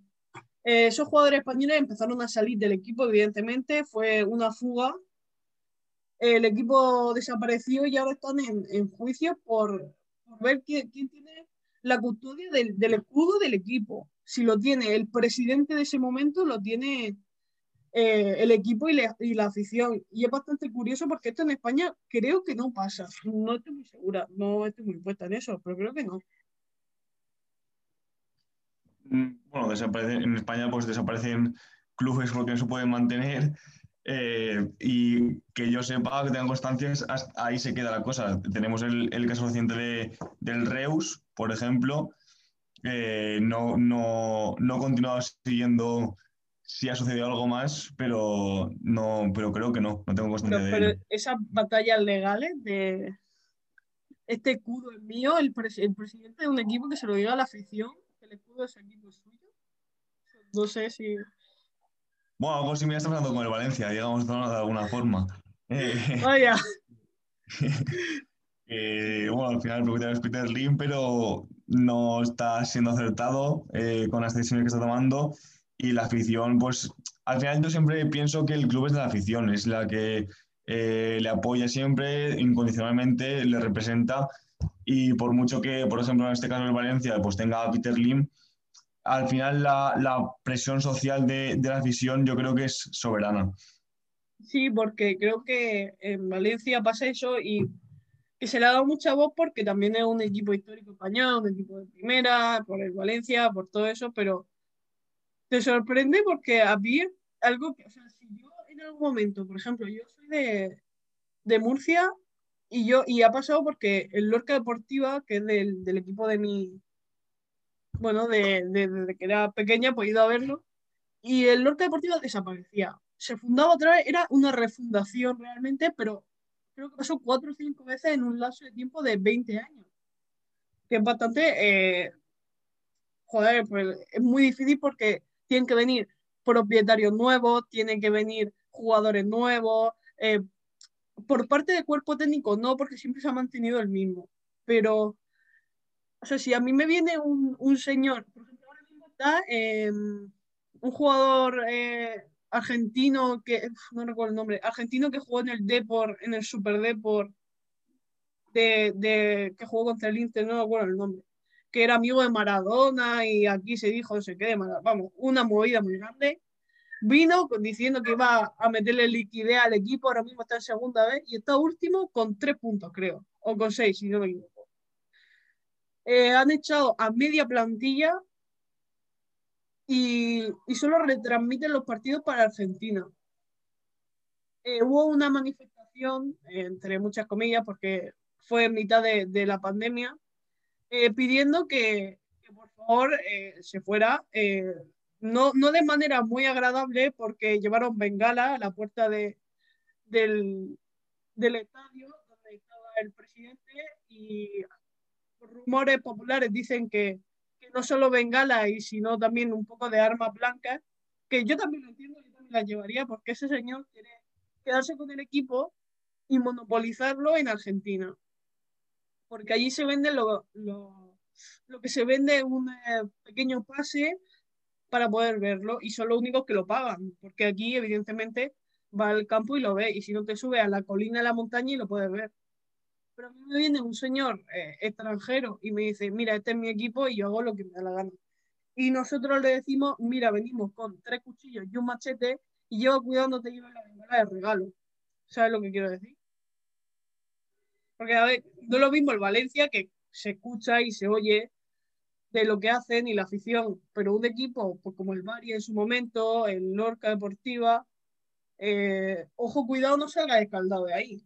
eh, esos jugadores españoles empezaron a salir del equipo, evidentemente, fue una fuga. El equipo desapareció y ahora están en, juicio por, ver quién, tiene la custodia del, del escudo del equipo si lo tiene el presidente de ese momento, lo tiene eh, el equipo y, y, la afición. Y es bastante curioso porque esto en España creo que no pasa. No estoy muy segura, no estoy muy puesta en eso, pero creo que no. Bueno, en España pues desaparecen clubes porque no se pueden mantener. Eh, y que yo sepa, que tengan constancias, ahí se queda la cosa. Tenemos el, el caso reciente de, del Reus, por ejemplo, eh, no, no, no he continuado siguiendo si ha sucedido algo más, pero no, pero creo que no, no tengo constancia de pero esas batallas legales de este escudo es mío, el, el, presidente de un equipo que se lo diga a la afición, el escudo ese equipo es suyo. No sé si. Bueno, algo me está pasando con el Valencia, digamos de alguna forma. Vaya. Eh, bueno, al final el es Peter Lim, pero no está siendo acertado eh, con las decisiones que está tomando y la afición, pues al final yo siempre pienso que el club es de la afición, es la que eh, le apoya siempre, incondicionalmente, le representa y por mucho que, por ejemplo, en este caso el Valencia, pues tenga a Peter Lim, al final la, la presión social de, de, la afición yo creo que es soberana. Sí, porque creo que en Valencia pasa eso y que se le ha dado mucha voz porque también es un equipo histórico español, un equipo de primera, por el Valencia, por todo eso, pero te sorprende porque a mí algo que, o sea, si yo en algún momento, por ejemplo, yo soy de, de Murcia y yo y ha pasado porque el Lorca Deportiva, que es del, del equipo de mi, bueno, de, de, que era pequeña, pues he ido verlo, y el Lorca Deportiva desaparecía. Se fundaba otra vez, era una refundación realmente, pero creo que pasó cuatro o cinco veces en un lapso de tiempo de 20 años. Que es bastante, eh, joder, pues es muy difícil porque tienen que venir propietarios nuevos, tienen que venir jugadores nuevos. Eh, por parte del cuerpo técnico no, porque siempre se ha mantenido el mismo. Pero, o sea, si a mí me viene un, un señor, por ejemplo, ahora mismo está eh, un jugador eh, argentino que, no recuerdo el nombre, argentino que jugó en el Deport, en el Super Deport, de, de, que jugó contra el Inter, no recuerdo el nombre, que era amigo de Maradona y aquí se dijo, no sé qué, vamos, una movida muy grande. Vino diciendo que iba a meterle liquidez al equipo, ahora mismo está en segunda vez y está último con tres puntos, creo, o con seis, si no me equivoco. Eh, han echado a media plantilla y, y solo retransmiten los partidos para Argentina. Eh, hubo una manifestación, entre muchas comillas, porque fue en mitad de, de la pandemia, eh, pidiendo que, por favor se fuera, no, no de manera muy agradable, porque llevaron bengala a la puerta de, del, del estadio donde estaba el presidente y rumores populares dicen que no solo bengala y sino también un poco de armas blancas, que yo también lo entiendo, yo también las llevaría porque ese señor quiere quedarse con el equipo y monopolizarlo en Argentina. Porque allí se venden lo, lo, lo que se vende un eh, pequeño pase para poder verlo y son los únicos que lo pagan, porque aquí evidentemente va al campo y lo ve, y si no te sube a la colina de la montaña y lo puedes ver. Pero a mí me viene un señor eh, extranjero y me dice, mira, este es mi equipo y yo hago lo que me da la gana. Y nosotros le decimos, mira, venimos con tres cuchillos y un machete y yo cuidado no te lleves la bengala de regalo. ¿Sabes lo que quiero decir? Porque, a ver, no es lo mismo el Valencia que se escucha y se oye de lo que hacen y la afición, pero un equipo pues, como el Bari en su momento, el Lorca Deportiva, eh, ojo, cuidado, no salga escaldado de ahí.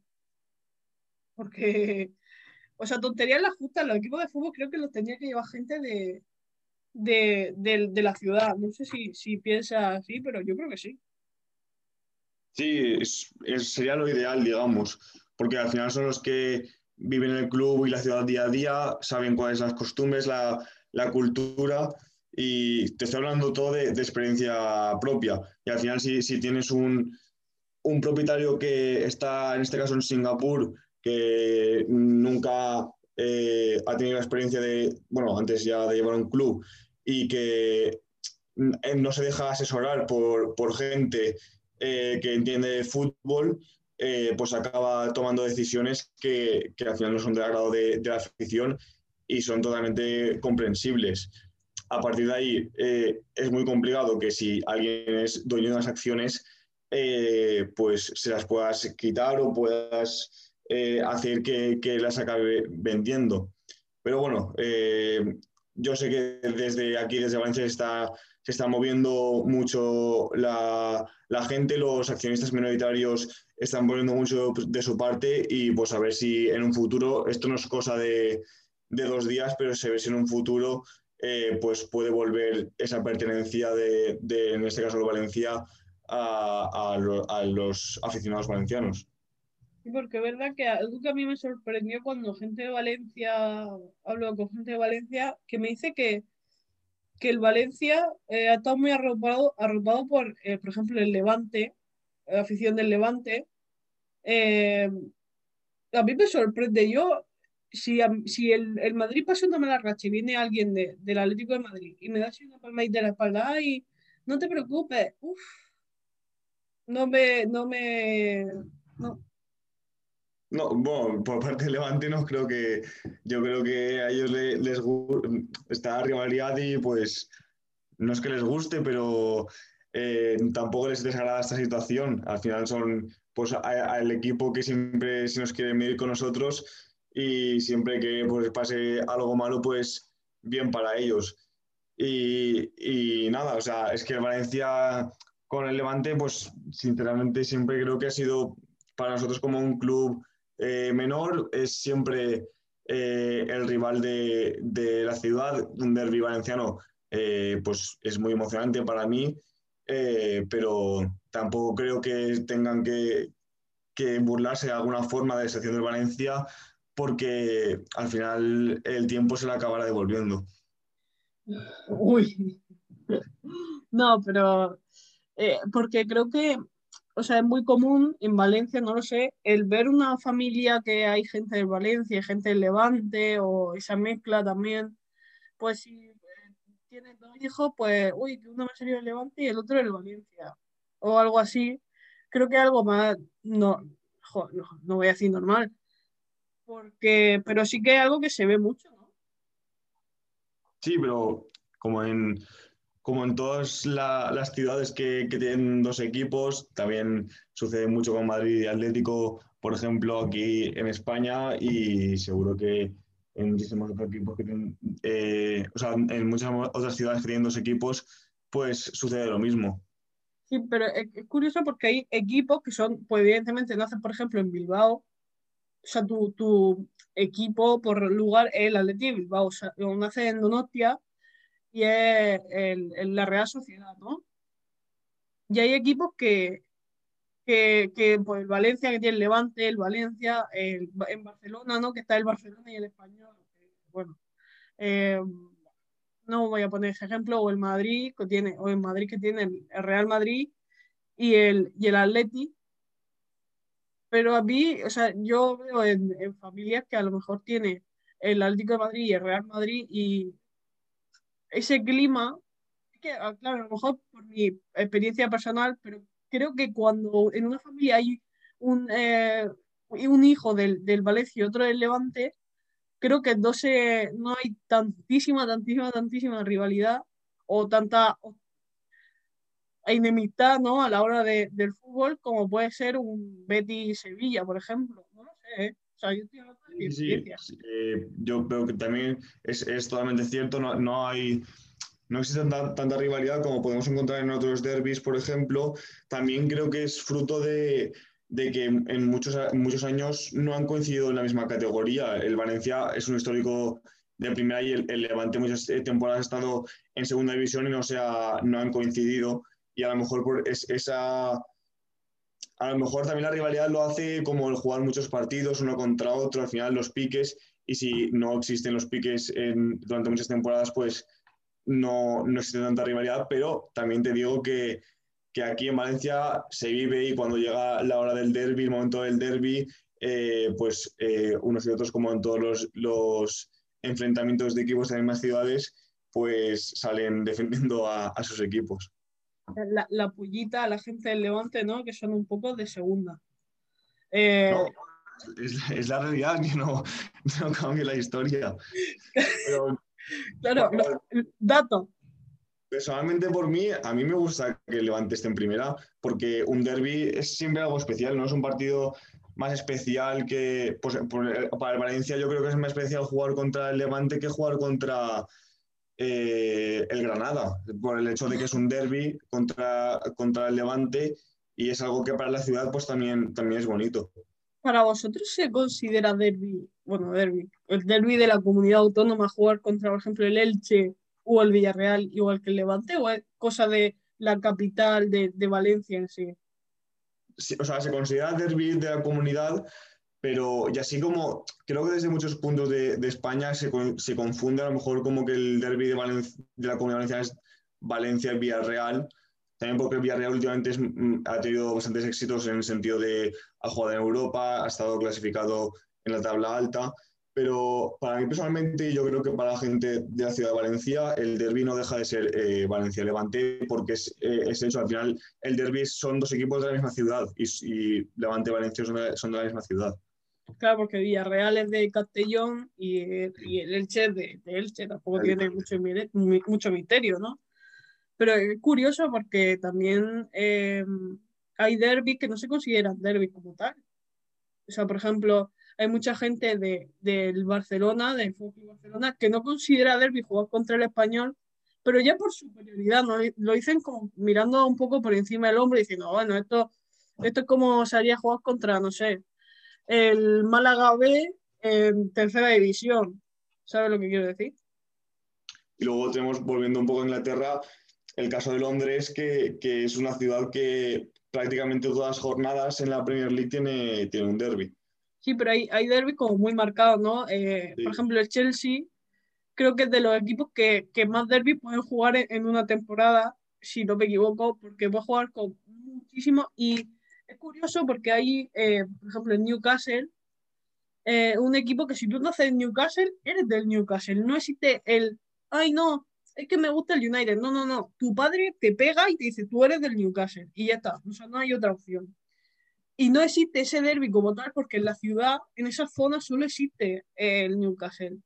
Porque, o sea, tonterías las justas, los equipos de fútbol creo que los tenía que llevar gente de, de, la ciudad. No sé si, si piensa así, pero yo creo que sí. Sí, sería lo ideal, digamos, porque al final son los que viven en el club y la ciudad día a día, saben cuáles son las costumbres, la, la cultura y te estoy hablando todo de, experiencia propia. Y al final si, si tienes un, un, propietario que está, en este caso en Singapur, que nunca eh, ha tenido la experiencia de, bueno, antes ya de llevar un club y que no se deja asesorar por, por gente eh, que entiende fútbol, eh, pues acaba tomando decisiones que, que, al final no son del agrado de, de la afición y son totalmente comprensibles. A partir de ahí eh, es muy complicado que si alguien es dueño de las acciones, eh, pues se las puedas quitar o puedas eh, hacer que, que, las acabe vendiendo. Pero bueno, yo sé que desde aquí, desde Valencia, se está, se está moviendo mucho la, la, gente, los accionistas minoritarios están poniendo mucho de su parte y pues a ver si en un futuro, esto no es cosa de, de dos días, pero se ve si en un futuro eh, pues puede volver esa pertenencia de, en este caso, de Valencia a, los aficionados valencianos. Porque es verdad que algo que a mí me sorprendió cuando gente de Valencia, hablo con gente de Valencia, que me dice que, que el Valencia eh, ha estado muy arropado, arropado por, eh, por ejemplo, el Levante, la afición del Levante. a mí me sorprende. Yo si, si el, el, Madrid pasa una mala racha y viene alguien de, del Atlético de Madrid y me da así una palmadita de la espalda, y no te preocupes, uff, no me, no me, no. No, bueno, por parte de Levante no creo que, yo creo que a ellos les, les está rivalidad y pues no es que les guste, pero eh, tampoco les desagrada esta situación. Al final son pues al equipo que siempre se nos quiere medir con nosotros y siempre que pues, pase algo malo, pues bien para ellos. Y, y, nada, o sea, es que el Valencia con el Levante, pues sinceramente siempre creo que ha sido para nosotros como un club eh, menor, es siempre eh, el rival de, de, la ciudad, un derby valenciano, eh, pues es muy emocionante para mí, pero tampoco creo que tengan que, que burlarse de alguna forma de la sección del Valencia porque al final el tiempo se le acabará devolviendo. Uy, no, pero eh, porque creo que, o sea, es muy común en Valencia, no lo sé, el ver una familia que hay gente de Valencia, gente del Levante o esa mezcla también, pues si eh, tienes dos hijos, pues, uy, que uno me salió del Levante y el otro del Valencia, o algo así. Creo que algo más, no, no voy a decir normal, porque, pero sí que es algo que se ve mucho, ¿no? Sí, pero como en, como en todas las ciudades que, tienen dos equipos, también sucede mucho con Madrid y Atlético, por ejemplo, aquí en España y seguro que en muchísimos otros equipos que tienen, eh, o sea, en muchas otras ciudades que tienen dos equipos, pues sucede lo mismo. Sí, pero es, curioso porque hay equipos que son, pues evidentemente nacen, por ejemplo, en Bilbao, o sea, tu, tu equipo por lugar es el Atleti Bilbao, o sea, nace en Donostia y es el, la Real Sociedad, ¿no? Y hay equipos que, que, que pues el Valencia, que tiene el Levante, el Valencia, el, en Barcelona, ¿no? Que está el Barcelona y el Español. Bueno, eh, no voy a poner ese ejemplo, o el Madrid, que tiene, o el Madrid que tiene el, Real Madrid y el, y el Atleti, pero a mí, o sea, yo veo en, familias que a lo mejor tiene el Atlético de Madrid y el Real Madrid y ese clima, que, ah, claro, a lo mejor por mi experiencia personal, pero creo que cuando en una familia hay un, eh, un hijo del, del Valencia y otro del Levante, creo que no, se, no hay tantísima, tantísima, tantísima rivalidad o tanta enemistad ¿no? a la hora de, del fútbol como puede ser un Betty-Sevilla, por ejemplo. No lo sé, ¿eh? O sea, yo estoy de sí, eh, yo creo que también es, es totalmente cierto, no, no hay no existe tanta, rivalidad como podemos encontrar en otros derbis, por ejemplo. También creo que es fruto de, de que en muchos, muchos años no han coincidido en la misma categoría. El Valencia es un histórico de primera y el, Levante muchas temporadas ha estado en segunda división y no, se no han coincidido. Y a lo mejor por esa... A lo mejor también la rivalidad lo hace como el jugar muchos partidos uno contra otro, al final los piques, y si no existen los piques durante muchas temporadas, pues no, no existe tanta rivalidad, pero también te digo que que aquí en Valencia se vive y cuando llega la hora del derby, el momento del derby, eh, pues eh, unos y otros, como en todos los, enfrentamientos de equipos de las mismas ciudades, pues salen defendiendo a, sus equipos. La, la, pullita a la gente del Levante, ¿no? Que son un poco de segunda. Eh, es, la realidad que no, no cambia la historia. claro, dato, Personalmente por mí, a mí me gusta que el Levante esté en primera, porque un derby es siempre algo especial, ¿no? Es un partido más especial que, pues, para el Valencia yo creo que es más especial jugar contra el Levante que jugar contra eh, el Granada, por el hecho de que es un derby contra, contra el Levante y es algo que para la ciudad pues también, también es bonito. ¿Para vosotros se considera derby, bueno, derby, el derby de la comunidad autónoma jugar contra, por ejemplo, el Elche o el Villarreal igual que el Levante o es cosa de la capital de, de Valencia en sí? O sea, se considera derby de la comunidad, pero y así como creo que desde muchos puntos de, de España se, se, confunde a lo mejor como que el derby de, de la comunidad valenciana es Valencia y Villarreal. También porque Villarreal últimamente mm, ha tenido bastantes éxitos en el sentido de ha jugado en Europa, ha estado clasificado en la tabla alta pero para mí personalmente, yo creo que para la gente de la ciudad de Valencia, el derby no deja de ser eh, Valencia-Levante, porque es, eh, es, eso, al final el derby son dos equipos de la misma ciudad y, Levante-Valencia son, de la misma ciudad. Claro, porque Villarreal es de Castellón y, y el Elche es de, Elche, tampoco tiene mucho, mucho misterio, ¿no? Pero es curioso porque también eh, hay derbis que no se consideran derby como tal. O sea, por ejemplo, hay mucha gente de, del Barcelona, del Fútbol Barcelona, que no considera derby jugar contra el español, pero ya por superioridad, ¿no? lo dicen como mirando un poco por encima del hombro, diciendo, bueno, esto, esto es como sería jugar contra, no sé, el Málaga B en tercera división. ¿Sabes lo que quiero decir? Y luego tenemos, volviendo un poco a Inglaterra, el caso de Londres, que, que es una ciudad que prácticamente todas las jornadas en la Premier League tiene, tiene un derby. Sí, pero hay, hay derbis como muy marcados, ¿no? Eh, por ejemplo, el Chelsea creo que es de los equipos que, que más derbis pueden jugar en, una temporada, si no me equivoco, porque puede jugar con muchísimo. Y es curioso porque hay, eh, por ejemplo, en Newcastle, eh, un equipo que si tú naces en Newcastle, eres del Newcastle. No existe el, ay, no, es que me gusta el United. No, no, no. Tu padre te pega y te dice, tú eres del Newcastle. Y ya está. O sea, no hay otra opción. Y no existe ese derby como tal porque en la ciudad, en esa zona, solo existe el Newcastle.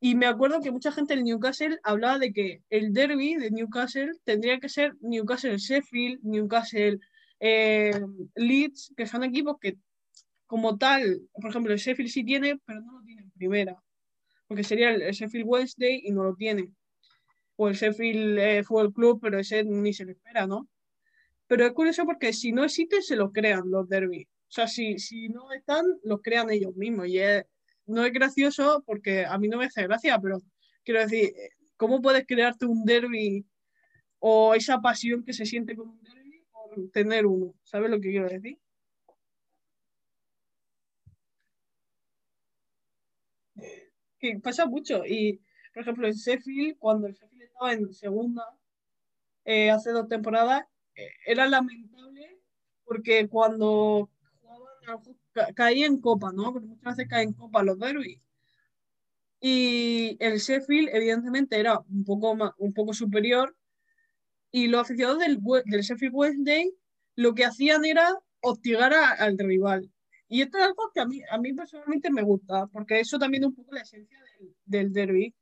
Y me acuerdo que mucha gente del Newcastle hablaba de que el derby de Newcastle tendría que ser Newcastle-Sheffield, Newcastle eh, Leeds, que son equipos que como tal, por ejemplo, el Sheffield sí tiene, pero no lo tiene en primera. Porque sería el Sheffield Wednesday y no lo tiene. O el Sheffield eh, Football Club, pero ese ni se le espera, ¿no? Pero es curioso porque si no existen, se lo crean los derbis. O sea, si, si no están, los crean ellos mismos. Y no es gracioso porque a mí no me hace gracia, pero quiero decir, ¿cómo puedes crearte un derby o esa pasión que se siente con un derby tener uno? ¿Sabes lo que quiero decir? Que pasa mucho. Y, por ejemplo, en Sheffield, cuando el Sheffield estaba en segunda, eh, hace dos temporadas, era lamentable porque cuando jugaban caía en copa, ¿no? Porque muchas veces caen en copa los derbis. Y el Sheffield, evidentemente, era un poco, más, un poco superior. Y los aficionados del, del Sheffield Wednesday lo que hacían era hostigar al rival. Y esto es algo que a mí, a mí personalmente me gusta, porque eso también es un poco la esencia del, del derby.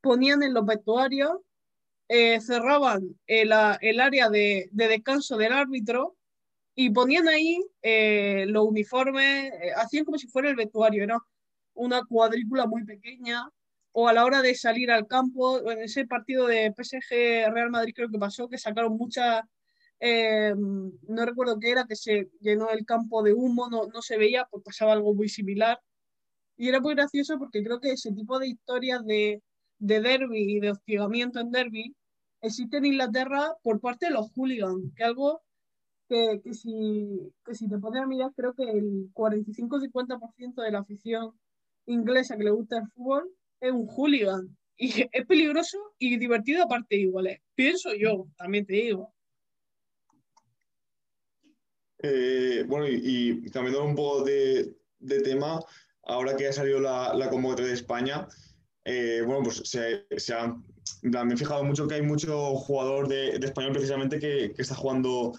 Ponían en los vestuarios, eh, cerraban el, el área de, de, descanso del árbitro y ponían ahí eh, los uniformes, eh, hacían como si fuera el vestuario, era una cuadrícula muy pequeña, o a la hora de salir al campo, en ese partido de PSG Real Madrid creo que pasó, que sacaron muchas eh, no recuerdo qué era, que se llenó el campo de humo, no, no se veía, pues pasaba algo muy similar. Y era muy gracioso porque creo que ese tipo de historias de, de derby y de hostigamiento en derby existe en Inglaterra por parte de los hooligans, que algo que, que, si, que si te pones a mirar, creo que el 45-50% de la afición inglesa que le gusta el fútbol es un hooligan. Y es peligroso y divertido aparte igual. ¿eh? Pienso yo, también te digo. Eh, bueno, y, cambiando un poco de, tema, ahora que ha salido la, la convocatoria de España, eh, bueno, pues se, se ha, me he fijado mucho que hay mucho jugador de, de español precisamente que, que, está jugando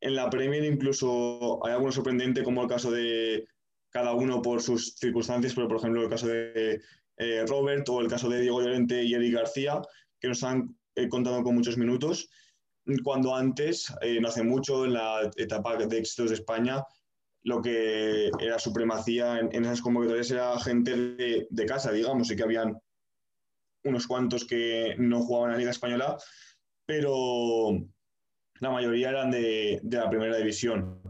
en la Premier, incluso hay alguno sorprendente como el caso de cada uno por sus circunstancias, pero por ejemplo el caso de eh, Robert o el caso de Diego Llorente y Eric García, que nos han eh, contado con muchos minutos cuando antes, eh, no hace mucho, en la etapa de éxitos de España, lo que era supremacía en, esas convocatorias era gente de, casa, digamos, y que habían unos cuantos que no jugaban en la Liga Española, pero la mayoría eran de, de la primera división.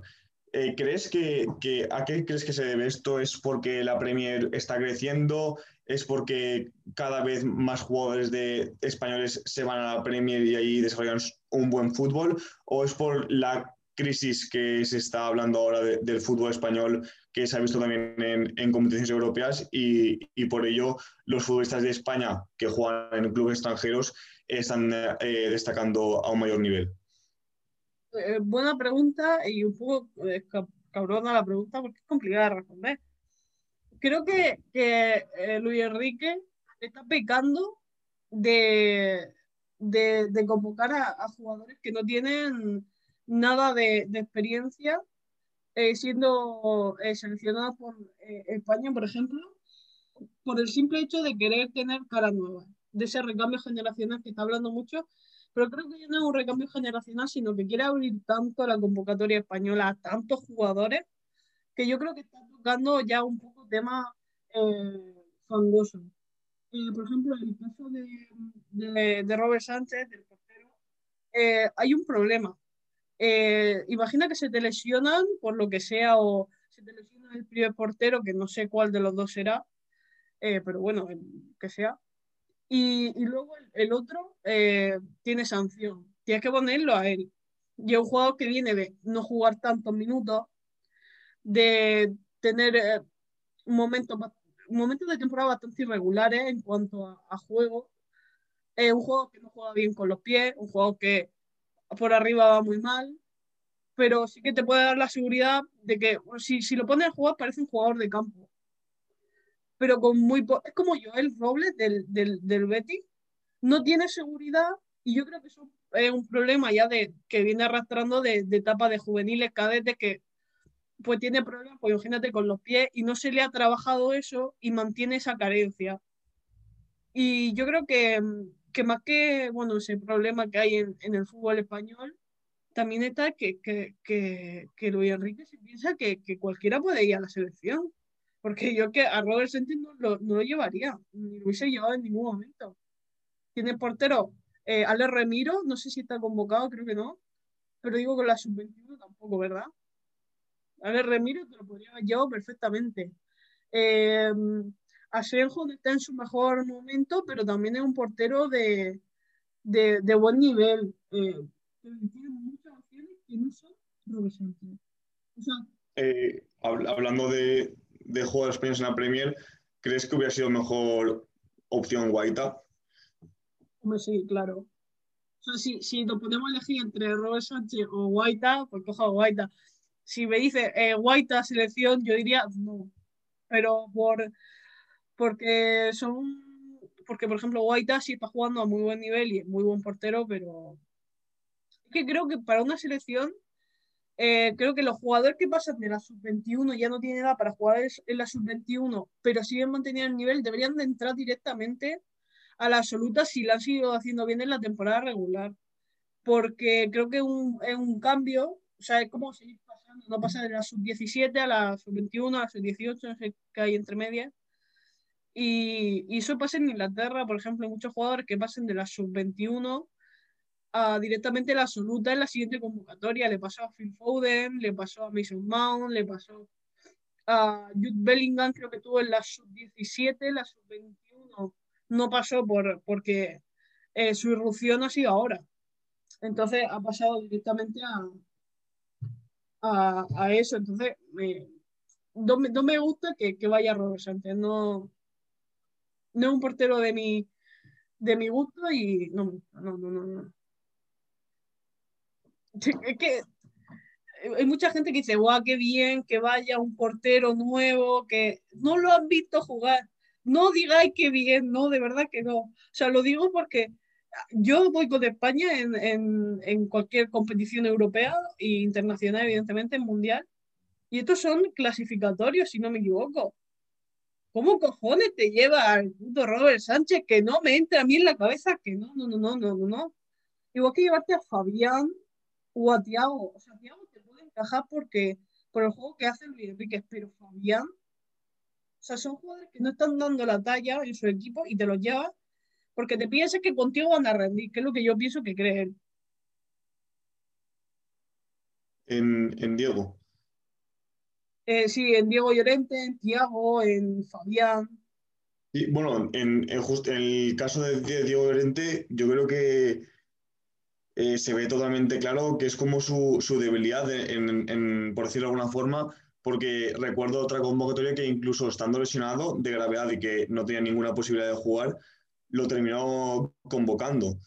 Eh, ¿Crees que, que, a qué crees que se debe esto? ¿Es porque la Premier está creciendo? ¿Es porque cada vez más jugadores de españoles se van a la Premier y ahí desarrollan un buen fútbol? ¿O es por la crisis que se está hablando ahora de, del fútbol español, que se ha visto también en, competiciones europeas y, y, por ello los futbolistas de España que juegan en clubes extranjeros están eh, destacando a un mayor nivel? Eh, buena pregunta y un poco eh, cabrona la pregunta porque es complicada de responder. Creo que, eh, Luis Enrique está pecando de, convocar a, jugadores que no tienen nada de, de experiencia, eh, siendo eh, seleccionados por eh, España, por ejemplo, por el simple hecho de querer tener caras nuevas, de ese recambio generacional que está hablando mucho, pero creo que ya no es un recambio generacional, sino que quiere abrir tanto la convocatoria española a tantos jugadores que yo creo que está tocando ya un poco temas eh, fangosos. Eh, por ejemplo, en el caso de, de, de Robert Sánchez, del portero, eh, hay un problema. Eh, imagina que se te lesionan por lo que sea o se te lesiona el primer portero, que no sé cuál de los dos será, eh, pero bueno, que sea. Y, y luego el, el otro eh, tiene sanción. Tienes que ponerlo a él. Y un jugador que viene de no jugar tantos minutos, de tener momentos, momentos de temporada bastante irregulares en cuanto a, a juego. Es un juego que no juega bien con los pies, un juego que por arriba va muy mal, pero sí que te puede dar la seguridad de que si, si lo pones a jugar parece un jugador de campo. Pero con muy es como Joel Robles del, del, del Betis, no tiene seguridad y yo creo que eso es un problema ya de que viene arrastrando de, de etapa de juveniles, cadetes, que pues tiene problemas, pues imagínate con los pies y no se le ha trabajado eso y mantiene esa carencia. Y yo creo que, que más que, bueno, ese problema que hay en, en el fútbol español, también está que, que, que, que Luis Enrique se piensa que, que, cualquiera puede ir a la selección. Porque yo que a Robert Sánchez no lo, no lo llevaría, ni lo hubiese llevado en ningún momento. Tiene portero eh, Ale Remiro, no sé si está convocado, creo que no, pero digo con la sub-21 tampoco, ¿verdad? Ale Remiro te lo podría haber llevado perfectamente. Eh, Asenjo está en su mejor momento, pero también es un portero de, de, de buen nivel. Eh, tiene muchas opciones que no son Robert. O sea, eh, hablando de, de jugadores españoles en la Premier, ¿crees que hubiera sido mejor opción Guaita? Sí, claro. O sea, si, si nos podemos elegir entre Robert Sánchez o Guaita, pues cojo a Guaita. Si me dice eh, Guaita selección, yo diría no. Pero por, porque son porque por ejemplo Guaita sí está jugando a muy buen nivel y es muy buen portero, pero es que creo que para una selección eh, creo que los jugadores que pasan de la sub-21 ya no tienen edad para jugar en la sub-21, pero siguen manteniendo el nivel, deberían de entrar directamente a la absoluta si la han seguido haciendo bien en la temporada regular. Porque creo que un, es un cambio, o sea, es seguir pasando, no pasa de la sub-17 a la sub-21, a la sub-18, no sé qué hay entre medias. Y, y, eso pasa en Inglaterra, por ejemplo, hay muchos jugadores que pasen de la sub-21 a directamente la absoluta en la siguiente convocatoria. Le pasó a Phil Foden, le pasó a Mason Mount, le pasó a Jude Bellingham, creo que tuvo en la sub-17, la sub-21 no pasó por, porque eh, su irrupción ha sido ahora. Entonces ha pasado directamente a, a, eso. Entonces, no, me, gusta que, que vaya Robert Sánchez. No, no es un portero de mi, de mi gusto y no, no, no, no. Es que hay mucha gente que dice, guau, qué bien que vaya un portero nuevo, que no lo han visto jugar. No digáis que bien, no, de verdad que no. O sea, lo digo porque yo voy con España en, en, en cualquier competición europea e internacional, evidentemente, en mundial. Y estos son clasificatorios, si no me equivoco. ¿Cómo cojones te lleva al puto Robert Sánchez que no me entra a mí en la cabeza que no, no, no, no, no, no, Igual que llevarte a Fabián o a Tiago. O sea, Tiago te puede encajar porque por el juego que hace Luis Enrique, pero Fabián, o sea, son jugadores que no están dando la talla en su equipo y te los llevas porque te piensas que contigo van a rendir, que es lo que yo pienso que cree él. En, en Diego. Eh, sí, en Diego Llorente, en Tiago, en Fabián. Y, bueno, en, en, el caso de, Diego Llorente, yo creo que eh, se ve totalmente claro que es como su, su debilidad, en, por decirlo de alguna forma, porque recuerdo otra convocatoria que incluso estando lesionado de gravedad y que no tenía ninguna posibilidad de jugar, lo terminó convocando.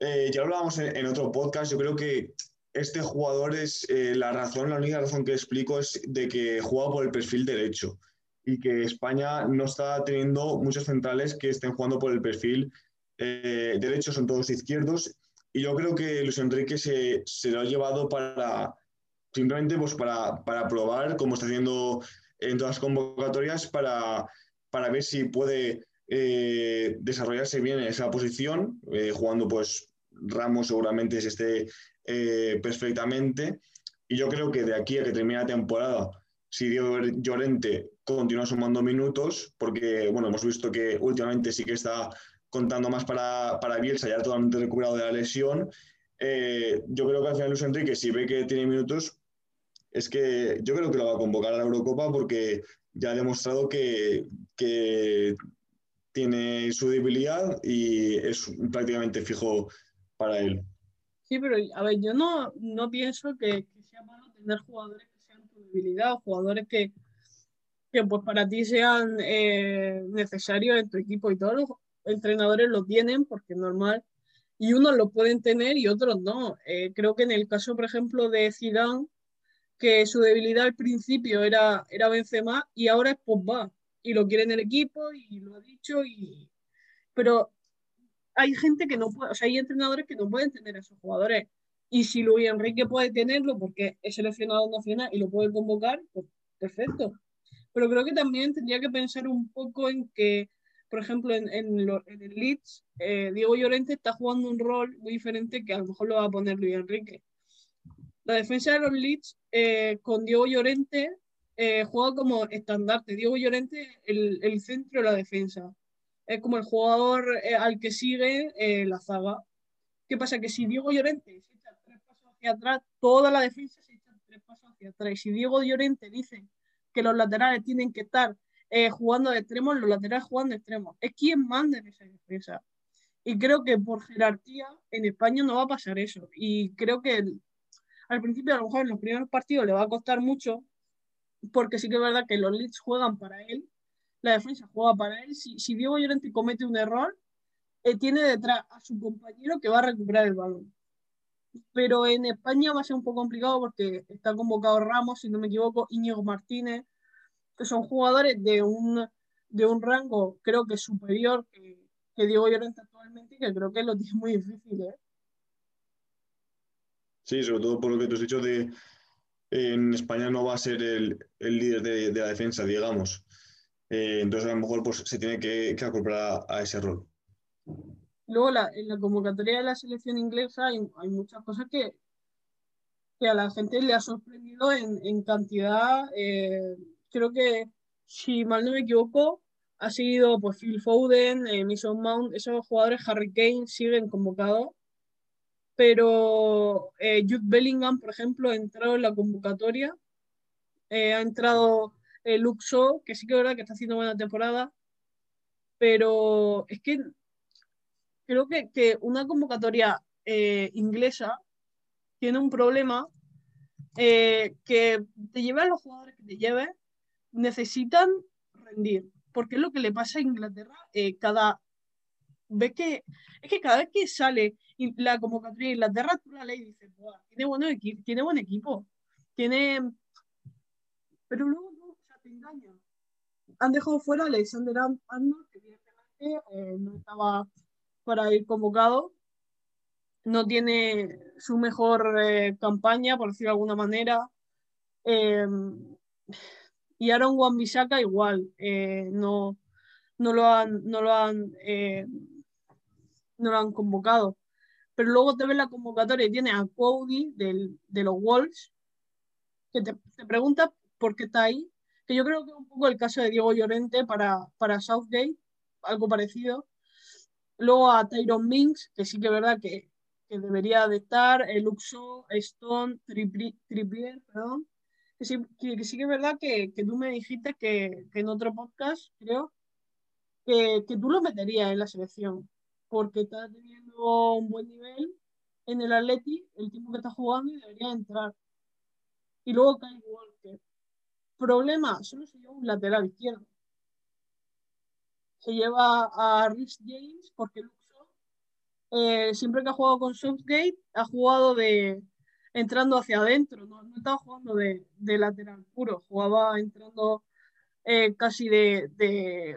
Eh, ya hablábamos en, otro podcast, yo creo que este jugador es eh, la razón, la única razón que explico es de que juega por el perfil derecho y que España no está teniendo muchos centrales que estén jugando por el perfil eh, derecho, son todos izquierdos. Y yo creo que Luis Enrique se, se lo ha llevado para simplemente pues para, para, probar, como está haciendo en todas las convocatorias, para, para ver si puede eh, desarrollarse bien en esa posición, jugando pues Ramos seguramente se esté eh, perfectamente. Y yo creo que de aquí a que termine la temporada, si Diego Llorente continúa sumando minutos, porque bueno, hemos visto que últimamente sí que está contando más para, para Bielsa, ya totalmente recuperado de la lesión. Eh, yo creo que al final Luis Enrique, si ve que tiene minutos, es que yo creo que lo va a convocar a la Eurocopa porque ya ha demostrado que, que tiene su debilidad y es prácticamente fijo para él. Sí, pero a ver, yo no, no pienso que, sea malo tener jugadores que sean tu debilidad jugadores que, que pues para ti sean eh, necesarios en tu equipo y todos los entrenadores lo tienen porque es normal y unos lo pueden tener y otros no. Eh, creo que en el caso, por ejemplo, de Zidane, que su debilidad al principio era, era Benzema y ahora es Pogba y lo quiere en el equipo y lo ha dicho y pero hay gente que no puede, o sea, hay entrenadores que no pueden tener a esos jugadores. Y si Luis Enrique puede tenerlo porque es seleccionado nacional y lo puede convocar, pues perfecto. Pero creo que también tendría que pensar un poco en que, por ejemplo, en, en, el Leeds, eh, Diego Llorente está jugando un rol muy diferente que a lo mejor lo va a poner Luis Enrique. La defensa de los Leeds eh, con Diego Llorente eh, juega como estandarte. Diego Llorente, el, el centro de la defensa es como el jugador eh, al que sigue eh, la zaga. ¿Qué pasa? Que si Diego Llorente se echa tres pasos hacia atrás, toda la defensa se echa tres pasos hacia atrás. Y si Diego Llorente dice que los laterales tienen que estar eh, jugando de extremos, los laterales jugando de extremos. Es quien manda en esa defensa. Y creo que por jerarquía en España no va a pasar eso. Y creo que al principio, a lo mejor en los primeros partidos le va a costar mucho, porque sí que es verdad que los leads juegan para él, la defensa juega para él. Si, si Diego Llorente comete un error, eh, tiene detrás a su compañero que va a recuperar el balón. Pero en España va a ser un poco complicado porque está convocado Ramos, si no me equivoco, Íñigo Martínez, que son jugadores de un, de un rango creo que superior que, que Diego Llorente actualmente y que creo que lo tiene muy difícil. ¿eh? Sí, sobre todo por lo que tú has dicho de en España no va a ser el, líder de, la defensa, digamos. Eh, entonces a lo mejor pues, se tiene que, que acoplar a, ese rol. Luego en la convocatoria de la selección inglesa hay, muchas cosas que, que, a la gente le ha sorprendido en, cantidad. Eh, creo que, si mal no me equivoco, ha sido pues, Phil Foden, eh, Mason Mount, esos jugadores, Harry Kane, siguen convocados pero eh, Jude Bellingham, por ejemplo, ha entrado en la convocatoria, eh, ha entrado eh, Luke Shaw, que sí que es verdad que está haciendo buena temporada, pero es que creo que, que una convocatoria eh, inglesa tiene un problema que te lleve a los jugadores que te lleve, necesitan rendir, porque es lo que le pasa a Inglaterra cada ves que es que cada vez que sale la convocatoria de Inglaterra, tú la ley y dices, tiene, tiene buen equipo, tiene... Pero luego no, o sea, te engaña. Han dejado fuera a Alexander Arnold, que evidentemente eh, no estaba para ir convocado. No tiene su mejor eh, campaña, por decirlo de alguna manera. Eh, y Aaron Wan igual, no, no lo han, no lo han no lo han convocado. Pero luego te ves la convocatoria y tiene a Cody de los Wolves, que te, pregunta por qué está ahí. Que yo creo que es un poco el caso de Diego Llorente para, para Southgate, algo parecido. Luego a Tyron Minks, que sí que es verdad que, debería de estar, el Luxo, Stone, Trippier, perdón. Que sí que, es verdad que, tú me dijiste que, en otro podcast, creo, que, que tú lo meterías en la selección porque está teniendo un buen nivel en el Atleti, el tiempo que está jugando y debería entrar. Y luego Kyle Walker. Problema, solo se lleva un lateral izquierdo. Se lleva a Rich James porque Luxo, eh, siempre que ha jugado con Southgate, ha jugado de entrando hacia adentro, no, estaba jugando de, lateral puro, jugaba entrando eh, casi de,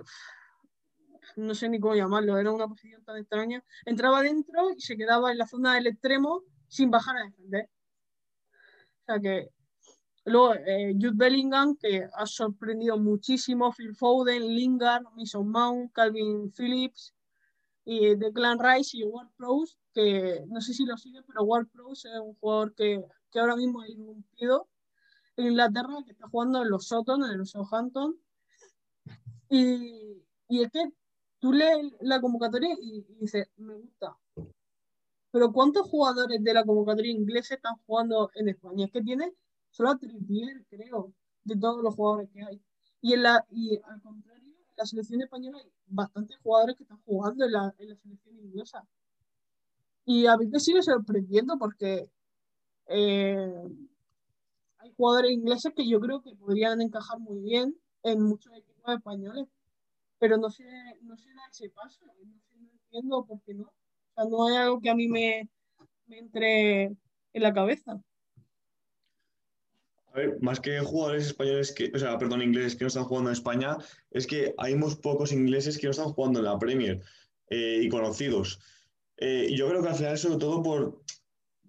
no sé ni cómo llamarlo, era una posición tan extraña, entraba dentro y se quedaba en la zona del extremo sin bajar a defender. O sea que luego eh, Jude Bellingham, que ha sorprendido muchísimo, Phil Foden, Lingard, Mason Mount, Calvin Phillips, y Declan Rice y Ward Prowse, que no sé si lo sigue, pero Ward Prowse es un jugador que, que ahora mismo ha irrumpido en Inglaterra, que está jugando en los Sutton, en los Southampton. Y, y es que tú lees la convocatoria y, dices, me gusta. Pero ¿cuántos jugadores de la convocatoria inglesa están jugando en España? Es que tiene solo a Trippier, creo, de todos los jugadores que hay. Y, en la, y al contrario, en la selección española hay bastantes jugadores que están jugando en la, en la selección inglesa. Y a mí me sigue sorprendiendo porque eh, hay jugadores ingleses que yo creo que podrían encajar muy bien en muchos equipos españoles pero no sé, no sé dar ese paso, no, entiendo por qué no. O sea, no hay algo que a mí me, me entre en la cabeza. A ver, más que jugadores españoles que, o sea, perdón, ingleses que no están jugando en España, es que hay muy pocos ingleses que no están jugando en la Premier eh, y conocidos. Eh, yo creo que al final, sobre todo por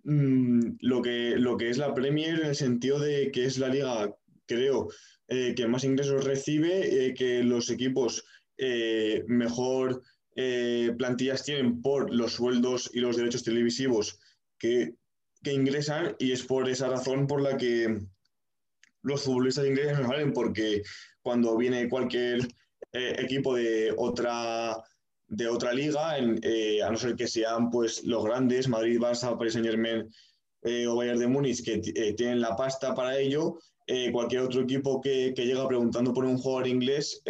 mm, lo, que, lo que es la Premier, en el sentido de que es la liga, creo, eh, que más ingresos recibe, que los equipos eh, mejor eh, plantillas tienen por los sueldos y los derechos televisivos que, ingresan y es por esa razón por la que los futbolistas ingleses no porque cuando viene cualquier eh, equipo de otra de otra liga, a no ser que sean pues los grandes, Madrid, Barça, Paris Saint Germain o Bayern de Múnich, que tienen la pasta para ello, cualquier otro equipo que, llega preguntando por un jugador inglés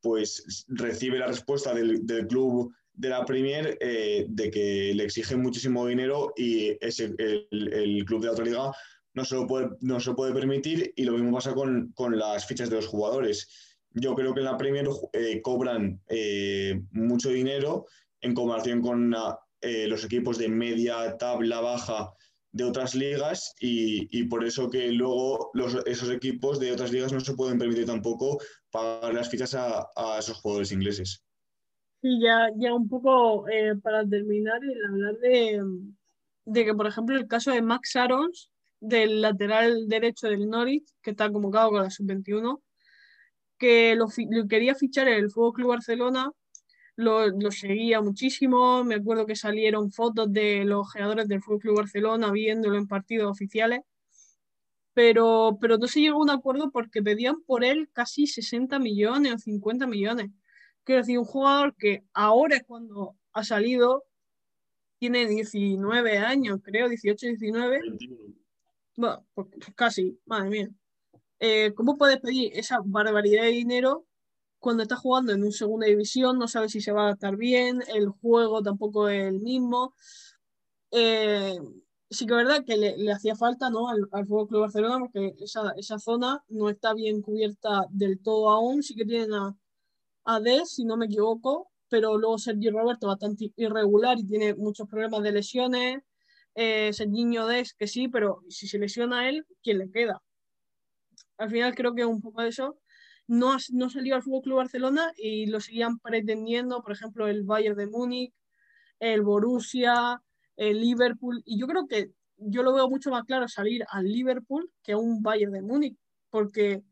pues recibe la respuesta del, club de la Premier eh, de que le exigen muchísimo dinero y ese, el, club de la otra liga no se, lo puede, no se puede permitir y lo mismo pasa con, las fichas de los jugadores. Yo creo que en la Premier eh, cobran eh, mucho dinero en comparación con los equipos de media tabla baja de otras ligas y, por eso que luego esos equipos de otras ligas no se pueden permitir tampoco pagar las fichas a, esos jugadores ingleses. Sí, ya, ya un poco eh, para terminar, el hablar de, de que, por ejemplo, el caso de Max Arons, del lateral derecho del Norwich, que está convocado con la sub-21, que lo, quería fichar el Fútbol Club Barcelona, lo, seguía muchísimo. Me acuerdo que salieron fotos de los jugadores del Fútbol Club Barcelona viéndolo en partidos oficiales. Pero, pero no se llegó a un acuerdo porque pedían por él casi 60 millones o 50 millones. Quiero decir, un jugador que ahora es cuando ha salido, tiene 19 años, creo, 18, 19. Bueno, pues casi, madre mía. Eh, ¿Cómo puedes pedir esa barbaridad de dinero cuando estás jugando en un segunda división? No sabes si se va a adaptar bien, el juego tampoco es el mismo. Eh, sí que es verdad que le, hacía falta ¿no? al, al Fútbol Club Barcelona porque esa, esa, zona no está bien cubierta del todo aún. Sí que tienen a, a Des, si no me equivoco, pero luego Sergio Roberto bastante irregular y tiene muchos problemas de lesiones. Eh, Serginho Des, que sí, pero si se lesiona a él, ¿quién le queda? Al final creo que un poco eso. No, no salió al Fútbol Club Barcelona y lo seguían pretendiendo, por ejemplo, el Bayern de Múnich, el Borussia, el Liverpool. Y yo creo que yo lo veo mucho más claro salir al Liverpool que a un Bayern de Múnich, porque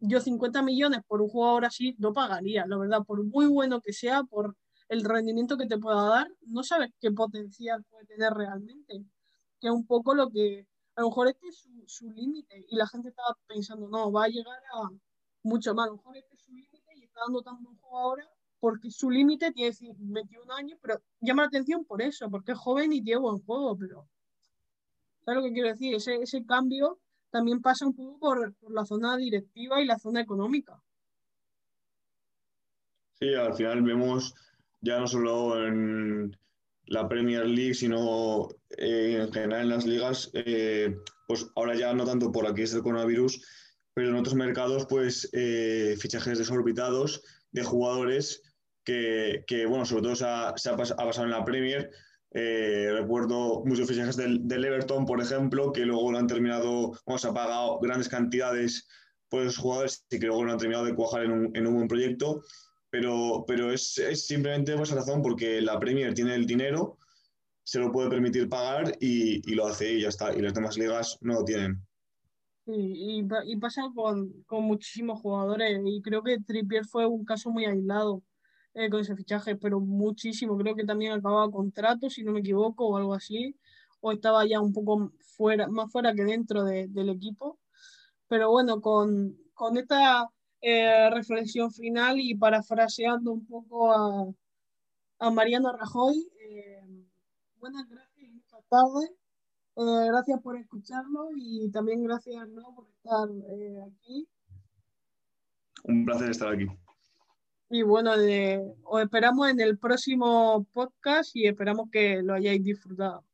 yo 50 millones por un jugador así no pagaría, la verdad, por muy bueno que sea, por el rendimiento que te pueda dar, no sabes qué potencial puede tener realmente, que es un poco lo que, a lo mejor este es su, límite y la gente está pensando, no, va a llegar a mucho más, a lo mejor este es su límite y está dando tan buen juego ahora porque su límite tiene 21 años, pero llama la atención por eso, porque es joven y tiene buen juego, pero ¿sabes que quiero decir? Ese, ese cambio también pasa un poco por, la zona directiva y la zona económica. Sí, al final vemos ya no solo en la Premier League, sino eh, en general en las ligas, eh, pues ahora ya no tanto por aquí es el coronavirus, pero en otros mercados, pues eh, fichajes desorbitados de jugadores que, que, bueno, sobre todo se ha, se ha, pasado en la Premier, eh, recuerdo muchos fichajes del, del, Everton, por ejemplo, que luego lo han terminado, bueno, se ha pagado grandes cantidades por esos jugadores y que luego lo han terminado de cuajar en un, en un buen proyecto. Pero, pero es, es, simplemente por esa razón, porque la Premier tiene el dinero, se lo puede permitir pagar y, y lo hace y ya está. Y las demás ligas no lo tienen. Y, y, pasa con, con muchísimos jugadores y creo que Trippier fue un caso muy aislado eh, con ese fichaje, pero muchísimo. Creo que también acababa contrato, si no me equivoco, o algo así, o estaba ya un poco fuera, más fuera que dentro del equipo. Pero bueno, con, con esta eh, reflexión final y parafraseando un poco a, a Mariano Rajoy, eh, buenas gracias y muchas tardes. gracias por escucharlo y también gracias ¿no? por estar aquí. Un placer estar aquí. Y bueno, os esperamos en el próximo podcast y esperamos que lo hayáis disfrutado.